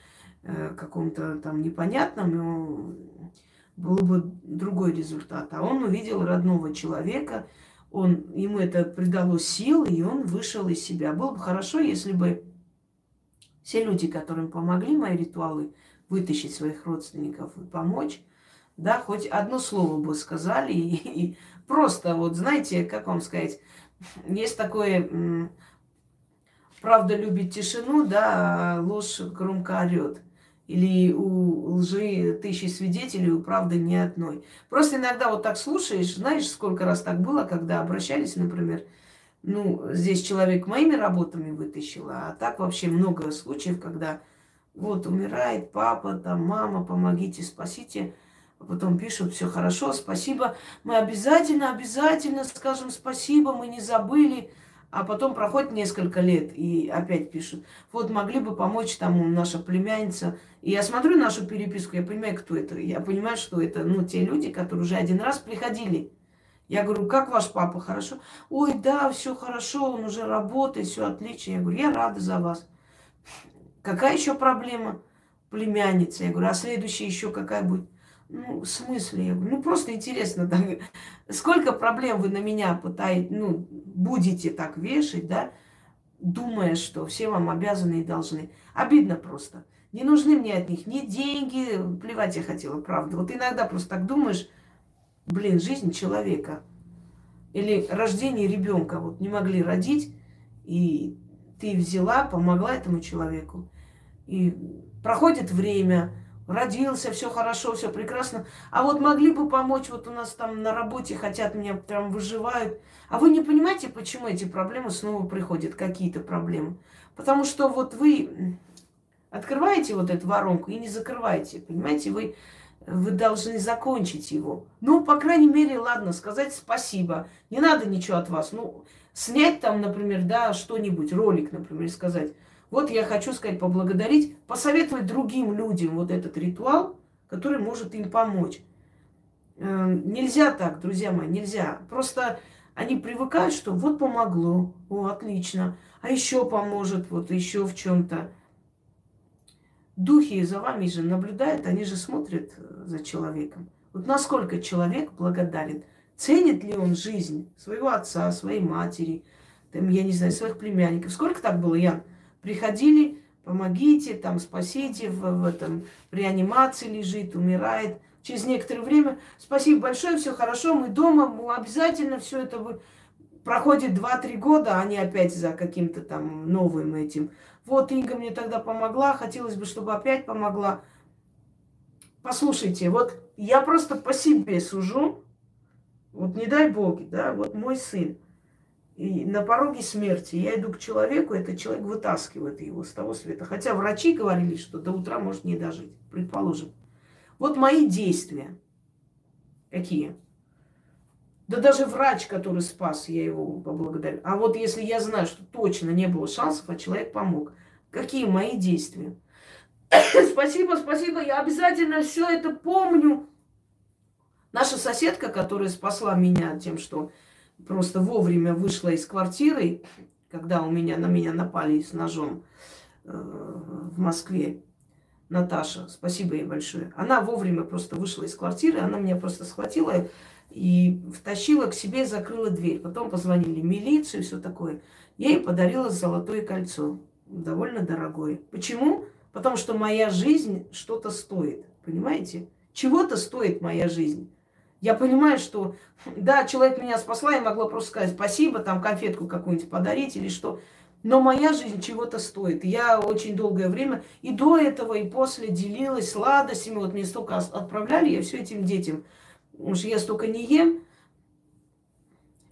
э, каком-то там непонятном, был бы другой результат. А он увидел родного человека, он, ему это придало сил, и он вышел из себя. Было бы хорошо, если бы все люди, которым помогли мои ритуалы вытащить своих родственников и помочь, да, хоть одно слово бы сказали, и, [laughs] и просто, вот знаете, как вам сказать, есть такое, правда любит тишину, да, а ложь громко орет. Или у лжи тысячи свидетелей, у правды ни одной. Просто иногда вот так слушаешь, знаешь, сколько раз так было, когда обращались, например, ну, здесь человек моими работами вытащил, а так вообще много случаев, когда вот умирает папа, там мама, помогите, спасите. А потом пишут, все хорошо, спасибо. Мы обязательно, обязательно скажем спасибо, мы не забыли. А потом проходит несколько лет и опять пишут, вот могли бы помочь там наша племянница. И я смотрю нашу переписку, я понимаю, кто это. Я понимаю, что это, ну, те люди, которые уже один раз приходили. Я говорю, как ваш папа, хорошо? Ой, да, все хорошо, он уже работает, все отлично. Я говорю, я рада за вас. Какая еще проблема? Племянница. Я говорю, а следующая еще какая будет? Ну, в смысле? Я говорю, ну, просто интересно. Так, [laughs] сколько проблем вы на меня пытаете, ну, будете так вешать, да, думая, что все вам обязаны и должны. Обидно просто. Не нужны мне от них ни деньги, плевать я хотела, правда. Вот иногда просто так думаешь, блин, жизнь человека. Или рождение ребенка. Вот не могли родить, и ты взяла, помогла этому человеку. И проходит время, родился, все хорошо, все прекрасно. А вот могли бы помочь, вот у нас там на работе хотят меня прям выживают. А вы не понимаете, почему эти проблемы снова приходят, какие-то проблемы? Потому что вот вы открываете вот эту воронку и не закрываете, понимаете, вы, вы должны закончить его. Ну, по крайней мере, ладно, сказать спасибо. Не надо ничего от вас. Ну, снять там, например, да, что-нибудь, ролик, например, сказать – вот я хочу сказать, поблагодарить, посоветовать другим людям вот этот ритуал, который может им помочь. Эм, нельзя так, друзья мои, нельзя. Просто они привыкают, что вот помогло, о, отлично, а еще поможет, вот еще в чем-то. Духи за вами же наблюдают, они же смотрят э, за человеком. Вот насколько человек благодарен, ценит ли он жизнь своего отца, своей матери, там, я не знаю, своих племянников. Сколько так было, Ян? Приходили, помогите, там, спасите, в, в этом в реанимации лежит, умирает. Через некоторое время, спасибо большое, все хорошо, мы дома, мы обязательно все это вы... проходит 2-3 года, а они опять за каким-то там новым этим. Вот Инга мне тогда помогла, хотелось бы, чтобы опять помогла. Послушайте, вот я просто по себе сужу, вот не дай бог, да, вот мой сын, и на пороге смерти я иду к человеку, этот человек вытаскивает его с того света. Хотя врачи говорили, что до утра может не дожить, предположим. Вот мои действия. Какие? Да даже врач, который спас, я его поблагодарю. А вот если я знаю, что точно не было шансов, а человек помог. Какие мои действия? [coughs] спасибо, спасибо, я обязательно все это помню. Наша соседка, которая спасла меня тем, что просто вовремя вышла из квартиры, когда у меня на меня напали с ножом э, в Москве. Наташа, спасибо ей большое. Она вовремя просто вышла из квартиры, она меня просто схватила и втащила к себе, закрыла дверь. Потом позвонили милицию и все такое. Я ей подарила золотое кольцо, довольно дорогое. Почему? Потому что моя жизнь что-то стоит, понимаете? Чего-то стоит моя жизнь. Я понимаю, что, да, человек меня спасла, я могла просто сказать спасибо, там конфетку какую-нибудь подарить или что. Но моя жизнь чего-то стоит. Я очень долгое время и до этого, и после делилась сладостями. Вот мне столько отправляли, я все этим детям. Потому что я столько не ем.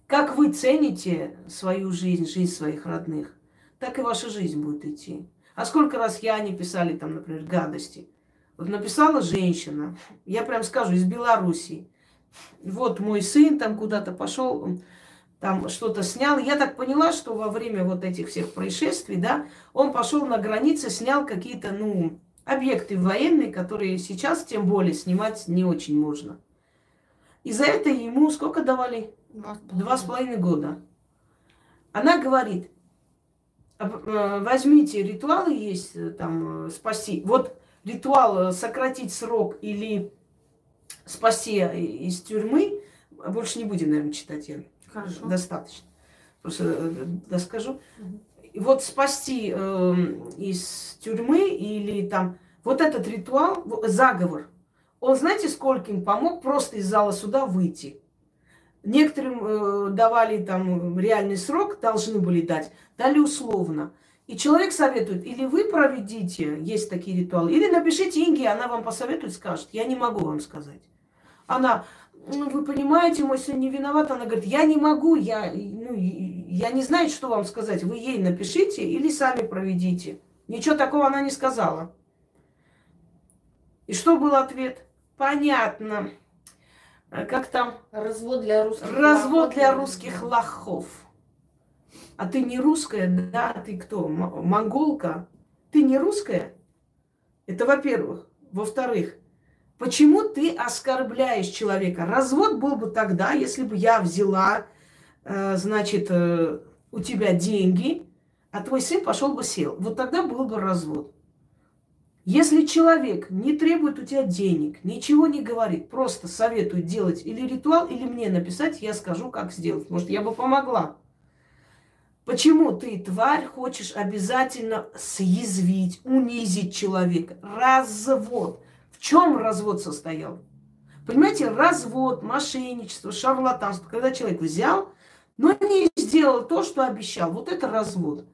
Как вы цените свою жизнь, жизнь своих родных, так и ваша жизнь будет идти. А сколько раз я не писали там, например, гадости. Вот написала женщина, я прям скажу, из Белоруссии. Вот мой сын там куда-то пошел, там что-то снял. Я так поняла, что во время вот этих всех происшествий, да, он пошел на границе, снял какие-то, ну, объекты военные, которые сейчас, тем более, снимать не очень можно. И за это ему сколько давали? Два с половиной года. Она говорит, э, возьмите ритуалы есть э, там э, спаси. Вот ритуал сократить срок или спаси из тюрьмы, больше не будем, наверное, читать, я Хорошо. достаточно. Просто доскажу. И вот спасти э, из тюрьмы или там вот этот ритуал, заговор, он знаете, скольким помог просто из зала суда выйти. Некоторым э, давали там реальный срок, должны были дать, дали условно. И человек советует, или вы проведите, есть такие ритуалы, или напишите Инге, она вам посоветует, скажет. Я не могу вам сказать. Она, ну, вы понимаете, мой сын не виноват. Она говорит, я не могу, я, ну, я не знаю, что вам сказать. Вы ей напишите или сами проведите. Ничего такого она не сказала. И что был ответ? Понятно. А как там?
Развод для русских
Развод лохов. для русских лохов. А ты не русская, да? Ты кто? Монголка? Ты не русская? Это во-первых. Во-вторых, почему ты оскорбляешь человека? Развод был бы тогда, если бы я взяла, э, значит, э, у тебя деньги, а твой сын пошел бы сел. Вот тогда был бы развод. Если человек не требует у тебя денег, ничего не говорит, просто советует делать или ритуал, или мне написать, я скажу, как сделать. Может, я бы помогла. Почему ты, тварь, хочешь обязательно съязвить, унизить человека? Развод. Чем развод состоял? Понимаете, развод, мошенничество, шарлатанство. Когда человек взял, но не сделал то, что обещал. Вот это развод.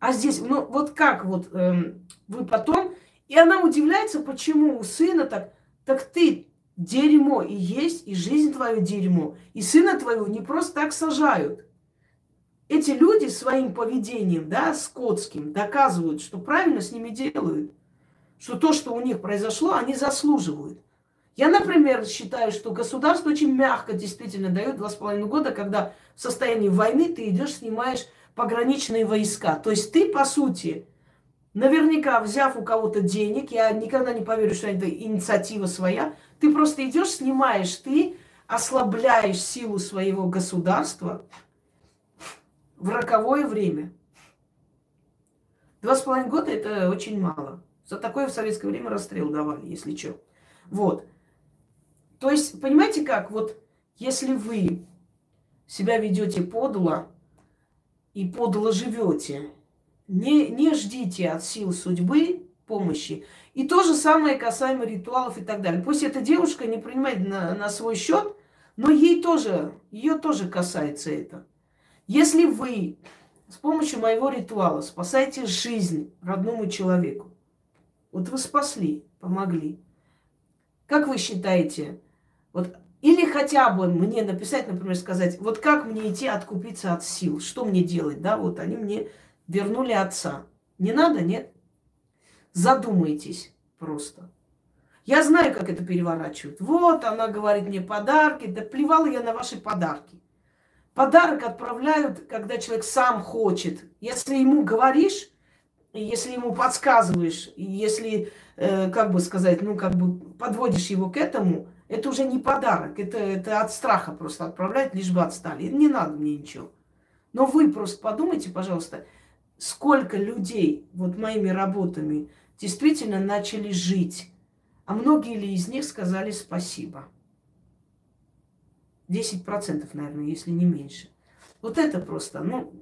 А здесь, ну вот как вот эм, вы потом и она удивляется, почему у сына так, так ты дерьмо и есть, и жизнь твою дерьмо, и сына твоего не просто так сажают. Эти люди своим поведением, да, скотским, доказывают, что правильно с ними делают, что то, что у них произошло, они заслуживают. Я, например, считаю, что государство очень мягко действительно дает два с половиной года, когда в состоянии войны ты идешь, снимаешь пограничные войска. То есть ты, по сути, Наверняка, взяв у кого-то денег, я никогда не поверю, что это инициатива своя, ты просто идешь, снимаешь, ты ослабляешь силу своего государства в роковое время. Два с половиной года это очень мало. За такое в советское время расстрел давали, если что. Вот. То есть, понимаете как, вот если вы себя ведете подло и подло живете, не, не ждите от сил судьбы помощи. И то же самое касаемо ритуалов и так далее. Пусть эта девушка не принимает на, на свой счет, но ей тоже, ее тоже касается это. Если вы с помощью моего ритуала спасаете жизнь родному человеку, вот вы спасли, помогли. Как вы считаете, вот или хотя бы мне написать, например, сказать, вот как мне идти откупиться от сил, что мне делать, да, вот они мне вернули отца. Не надо, нет? Задумайтесь просто. Я знаю, как это переворачивают. Вот она говорит мне подарки. Да плевала я на ваши подарки. Подарок отправляют, когда человек сам хочет. Если ему говоришь, если ему подсказываешь, если, э, как бы сказать, ну, как бы подводишь его к этому, это уже не подарок. Это, это от страха просто отправляют, лишь бы отстали. Не надо мне ничего. Но вы просто подумайте, пожалуйста, сколько людей вот моими работами действительно начали жить, а многие ли из них сказали спасибо? 10%, наверное, если не меньше. Вот это просто, ну,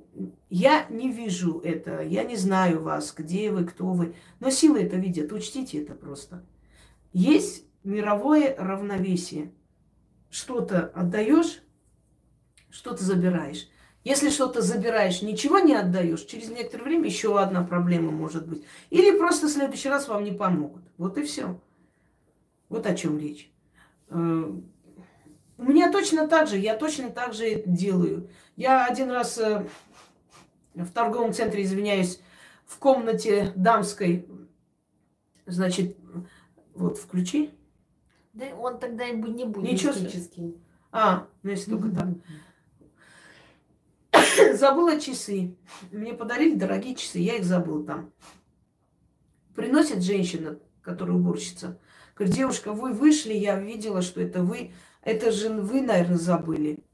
я не вижу это, я не знаю вас, где вы, кто вы, но силы это видят, учтите это просто. Есть мировое равновесие. что-то отдаешь, что-то забираешь. Если что-то забираешь, ничего не отдаешь, через некоторое время еще одна проблема может быть. Или просто в следующий раз вам не помогут. Вот и все. Вот о чем речь. Э, у меня точно так же, я точно так же это делаю. Я один раз э, в торговом центре, извиняюсь, в комнате дамской, значит, вот включи.
Да он тогда и не будет
Ничего
мистический.
А, ну если только так. [laughs] Забыла часы. Мне подарили дорогие часы, я их забыла там. Приносит женщина, которая уборщица. Говорит, девушка, вы вышли, я видела, что это вы. Это же вы, наверное, забыли.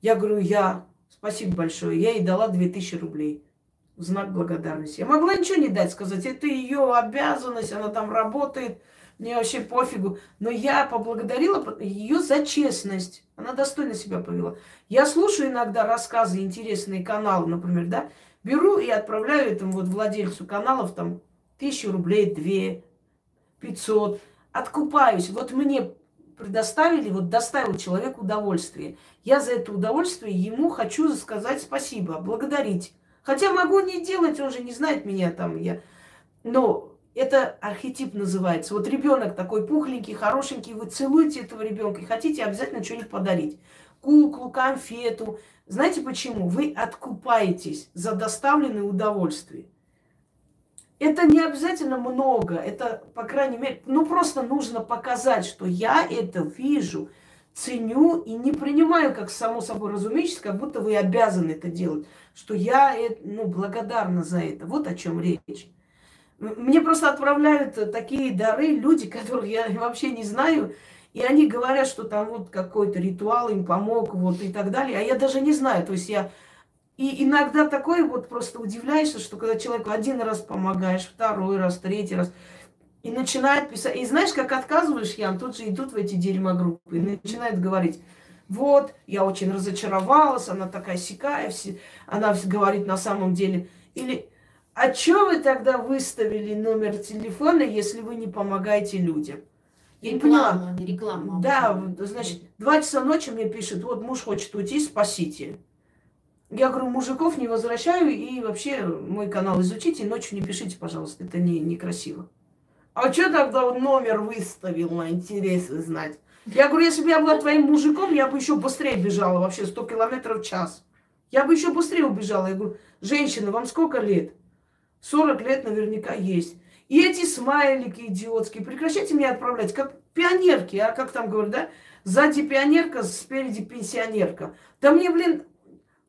Я говорю, я. Спасибо большое. Я ей дала 2000 рублей в знак благодарности. Я могла ничего не дать, сказать, это ее обязанность, она там работает, мне вообще пофигу. Но я поблагодарила ее за честность. Она достойно себя повела. Я слушаю иногда рассказы, интересные каналы, например, да, беру и отправляю этому вот владельцу каналов там тысячу рублей, две, пятьсот. Откупаюсь. Вот мне предоставили, вот доставил человек удовольствие. Я за это удовольствие ему хочу сказать спасибо, благодарить. Хотя могу не делать, он же не знает меня там. Я... Но это архетип называется. Вот ребенок такой пухленький, хорошенький, вы целуете этого ребенка и хотите обязательно что-нибудь подарить. Куклу, конфету. Знаете почему? Вы откупаетесь за доставленное удовольствие. Это не обязательно много, это, по крайней мере, ну просто нужно показать, что я это вижу, ценю и не принимаю как само собой разумеется, как будто вы обязаны это делать, что я ну, благодарна за это. Вот о чем речь. Мне просто отправляют такие дары люди, [laughs] которых я вообще не знаю, и они говорят, что там вот какой-то ритуал им помог, вот и так далее, а я даже не знаю. То есть я и иногда такое вот просто удивляешься, что когда человеку один раз помогаешь, второй раз, третий раз, и начинает писать. И знаешь, как отказываешь я, тут же идут в эти дерьмогруппы и начинает говорить, вот, я очень разочаровалась, она такая сякая, она говорит на самом деле. Или, а что вы тогда выставили номер телефона, если вы не помогаете людям?
Я реклама, не реклама.
Да, значит, два часа ночи мне пишет, вот муж хочет уйти, спасите. Я говорю, мужиков не возвращаю, и вообще мой канал изучите, ночью не пишите, пожалуйста, это не, некрасиво. А что тогда номер выставил на интересы знать? Я говорю, если бы я была твоим мужиком, я бы еще быстрее бежала, вообще 100 километров в час. Я бы еще быстрее убежала. Я говорю, женщина, вам сколько лет? 40 лет наверняка есть. И эти смайлики идиотские, прекращайте меня отправлять, как пионерки, а как там говорят, да? Сзади пионерка, спереди пенсионерка. Да мне, блин,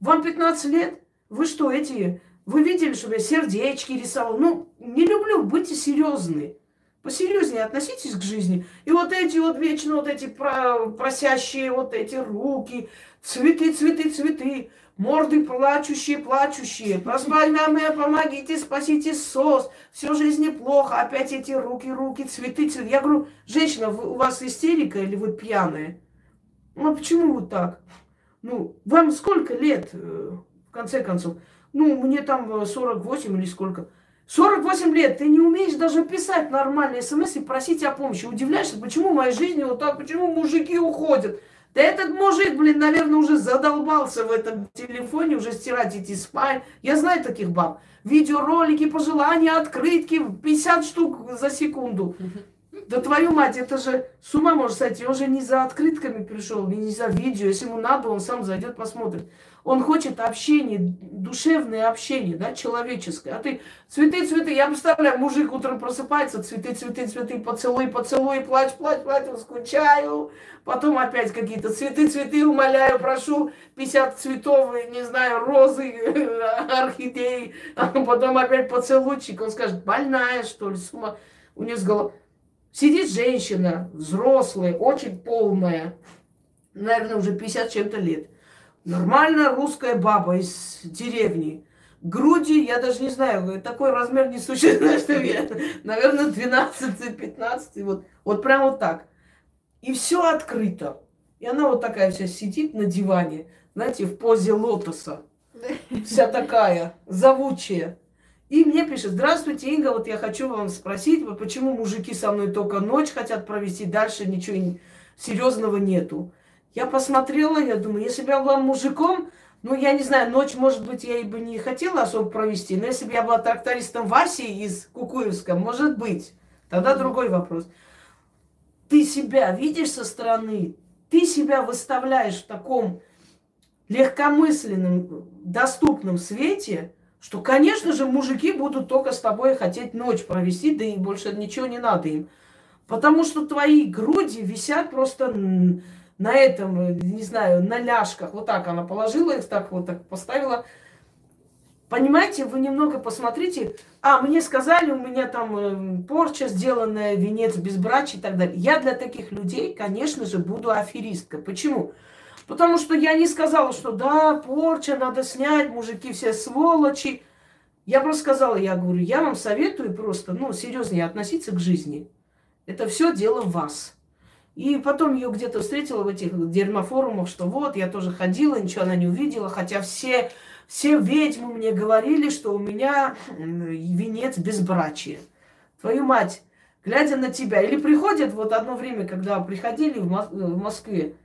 вам 15 лет? Вы что, эти... Вы видели, что я сердечки рисовал? Ну, не люблю, будьте серьезны. Посерьезнее относитесь к жизни. И вот эти вот вечно вот эти просящие вот эти руки, цветы, цветы, цветы, морды плачущие, плачущие. Просвальная, помогите, спасите сос. Все жизни плохо. Опять эти руки, руки, цветы, цветы. Я говорю, женщина, у вас истерика или вы пьяная? Ну, а почему вы так? Ну, вам сколько лет, э, в конце концов? Ну, мне там 48 э, или сколько. 48 лет, ты не умеешь даже писать нормальные смс и просить о помощи. Удивляешься, почему в моей жизни вот так, почему мужики уходят. Да этот мужик, блин, наверное, уже задолбался в этом телефоне, уже стирать эти спай. Я знаю таких баб. Видеоролики, пожелания, открытки, 50 штук за секунду. Да твою мать, это же с ума может сойти. Он же не за открытками пришел, не за видео. Если ему надо, он сам зайдет, посмотрит. Он хочет общения, душевное общение, да, человеческое. А ты цветы, цветы. Я представляю, мужик утром просыпается, цветы, цветы, цветы, поцелуй, поцелуй, плачь, плачь, плачь, скучаю. Потом опять какие-то цветы, цветы, умоляю, прошу, 50 цветов, не знаю, розы, [laughs] орхидеи. А потом опять поцелуйчик. Он скажет, больная, что ли, с ума. У нее с головы Сидит женщина, взрослая, очень полная, наверное, уже 50 чем-то лет. Нормальная русская баба из деревни. Груди, я даже не знаю, такой размер не существует, [laughs] что я, наверное, 12-15, вот, вот прям вот так. И все открыто. И она вот такая вся сидит на диване, знаете, в позе лотоса. Вся такая, зовучая. И мне пишет, здравствуйте, Инга, вот я хочу вам спросить, почему мужики со мной только ночь хотят провести, дальше ничего серьезного нету. Я посмотрела, я думаю, если бы я была мужиком, ну, я не знаю, ночь, может быть, я и бы не хотела особо провести, но если бы я была трактористом Васей из Кукуевска, может быть, тогда другой вопрос. Ты себя видишь со стороны, ты себя выставляешь в таком легкомысленном, доступном свете, что, конечно же, мужики будут только с тобой хотеть ночь провести, да и больше ничего не надо им. Потому что твои груди висят просто на этом, не знаю, на ляжках. Вот так она положила их, так вот так поставила. Понимаете, вы немного посмотрите. А, мне сказали, у меня там э, порча сделанная, венец безбрачия и так далее. Я для таких людей, конечно же, буду аферистка. Почему? Потому что я не сказала, что да, порча, надо снять, мужики все сволочи. Я просто сказала, я говорю, я вам советую просто, ну, серьезнее относиться к жизни. Это все дело вас. И потом ее где-то встретила в этих дерьмофорумах, что вот, я тоже ходила, ничего она не увидела, хотя все, все ведьмы мне говорили, что у меня венец безбрачия. Твою мать, глядя на тебя. Или приходят, вот одно время, когда приходили в, в Москве,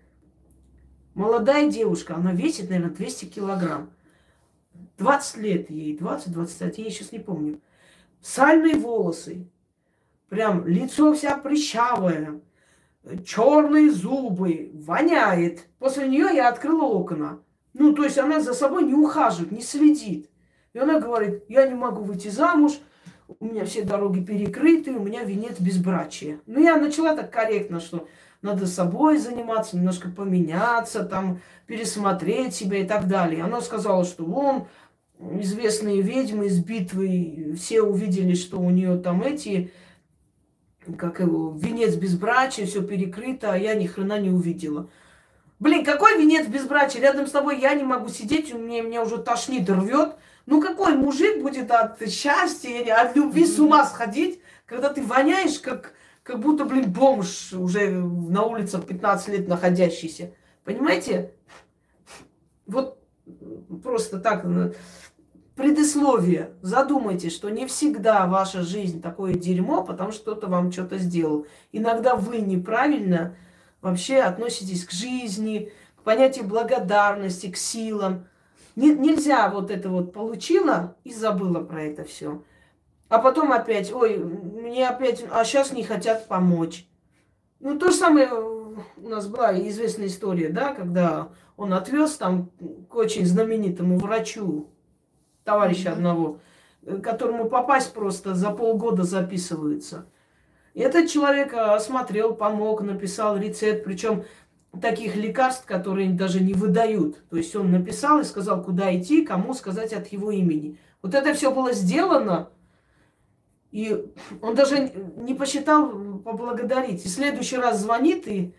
молодая девушка, она весит, наверное, 200 килограмм. 20 лет ей, 20-21, я сейчас не помню. Сальные волосы, прям лицо вся прыщавое, черные зубы, воняет. После нее я открыла окна. Ну, то есть она за собой не ухаживает, не следит. И она говорит, я не могу выйти замуж, у меня все дороги перекрыты, у меня венец безбрачия. Ну, я начала так корректно, что надо собой заниматься, немножко поменяться, там, пересмотреть себя и так далее. Она сказала, что вон, известные ведьмы из битвы, все увидели, что у нее там эти как его, венец безбрачия, все перекрыто, а я ни хрена не увидела. Блин, какой венец безбрачия? Рядом с тобой я не могу сидеть, у меня, меня уже тошнит, рвет. Ну какой мужик будет от счастья, от любви с ума сходить, когда ты воняешь, как, как будто, блин, бомж уже на улице 15 лет находящийся. Понимаете? Вот просто так предисловие. Задумайтесь, что не всегда ваша жизнь такое дерьмо, потому что кто-то вам что-то сделал. Иногда вы неправильно вообще относитесь к жизни, к понятию благодарности, к силам. Не, нельзя вот это вот получила и забыла про это все. А потом опять, ой, мне опять, а сейчас не хотят помочь. Ну, то же самое у нас была известная история, да, когда он отвез там к очень знаменитому врачу товарища одного, э, которому попасть просто за полгода записывается. И этот человек э, осмотрел, помог, написал рецепт, причем таких лекарств, которые даже не выдают. То есть он написал и сказал, куда идти, кому сказать от его имени. Вот это все было сделано, и он даже не посчитал поблагодарить. И в следующий раз звонит, и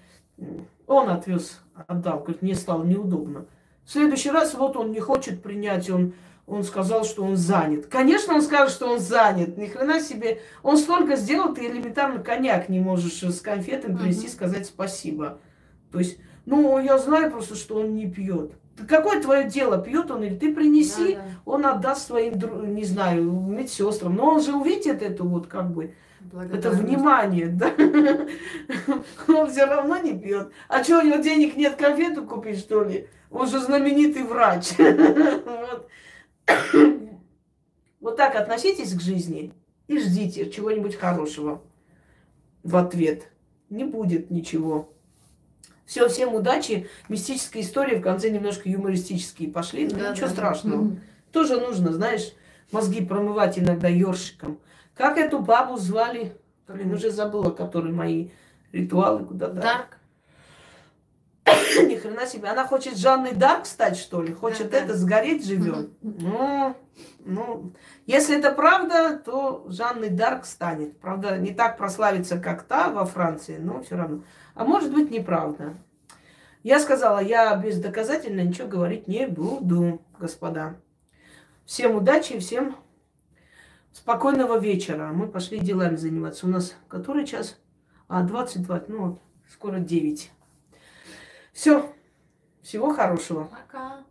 он отвез, отдал, говорит, мне стало неудобно. В следующий раз вот он не хочет принять, он он сказал, что он занят. Конечно, он скажет, что он занят. Ни хрена себе. Он столько сделал, ты элементарно коньяк не можешь с конфетами принести, сказать спасибо. То есть, ну, я знаю просто, что он не пьет. Какое твое дело, пьет он или ты принеси, да, да. он отдаст своим, не знаю, медсестрам. Но он же увидит это вот как бы, это внимание, [laughs] да? Он все равно не пьет. А что, у него денег нет конфету купить, что ли? Он же знаменитый врач. [laughs] Вот. Вот так относитесь к жизни и ждите чего-нибудь хорошего в ответ. Не будет ничего. Все, всем удачи. Мистическая история в конце немножко юмористические пошли. Ну, да, ничего да. страшного. Угу. Тоже нужно, знаешь, мозги промывать иногда ёршиком. Как эту бабу звали? Блин, уже забыла, которые мои ритуалы куда-то.
Дарк. [coughs]
Ни хрена себе. Она хочет Жанной Дарк стать, что ли? Хочет это, сгореть живем. Ну, ну, если это правда, то Жанной Дарк станет. Правда, не так прославится, как та во Франции, но все равно. А может быть, неправда. Я сказала, я бездоказательно ничего говорить не буду, господа. Всем удачи, всем спокойного вечера. Мы пошли делами заниматься. У нас который час? А, 22, ну, скоро 9. Все. Всего хорошего.
Пока.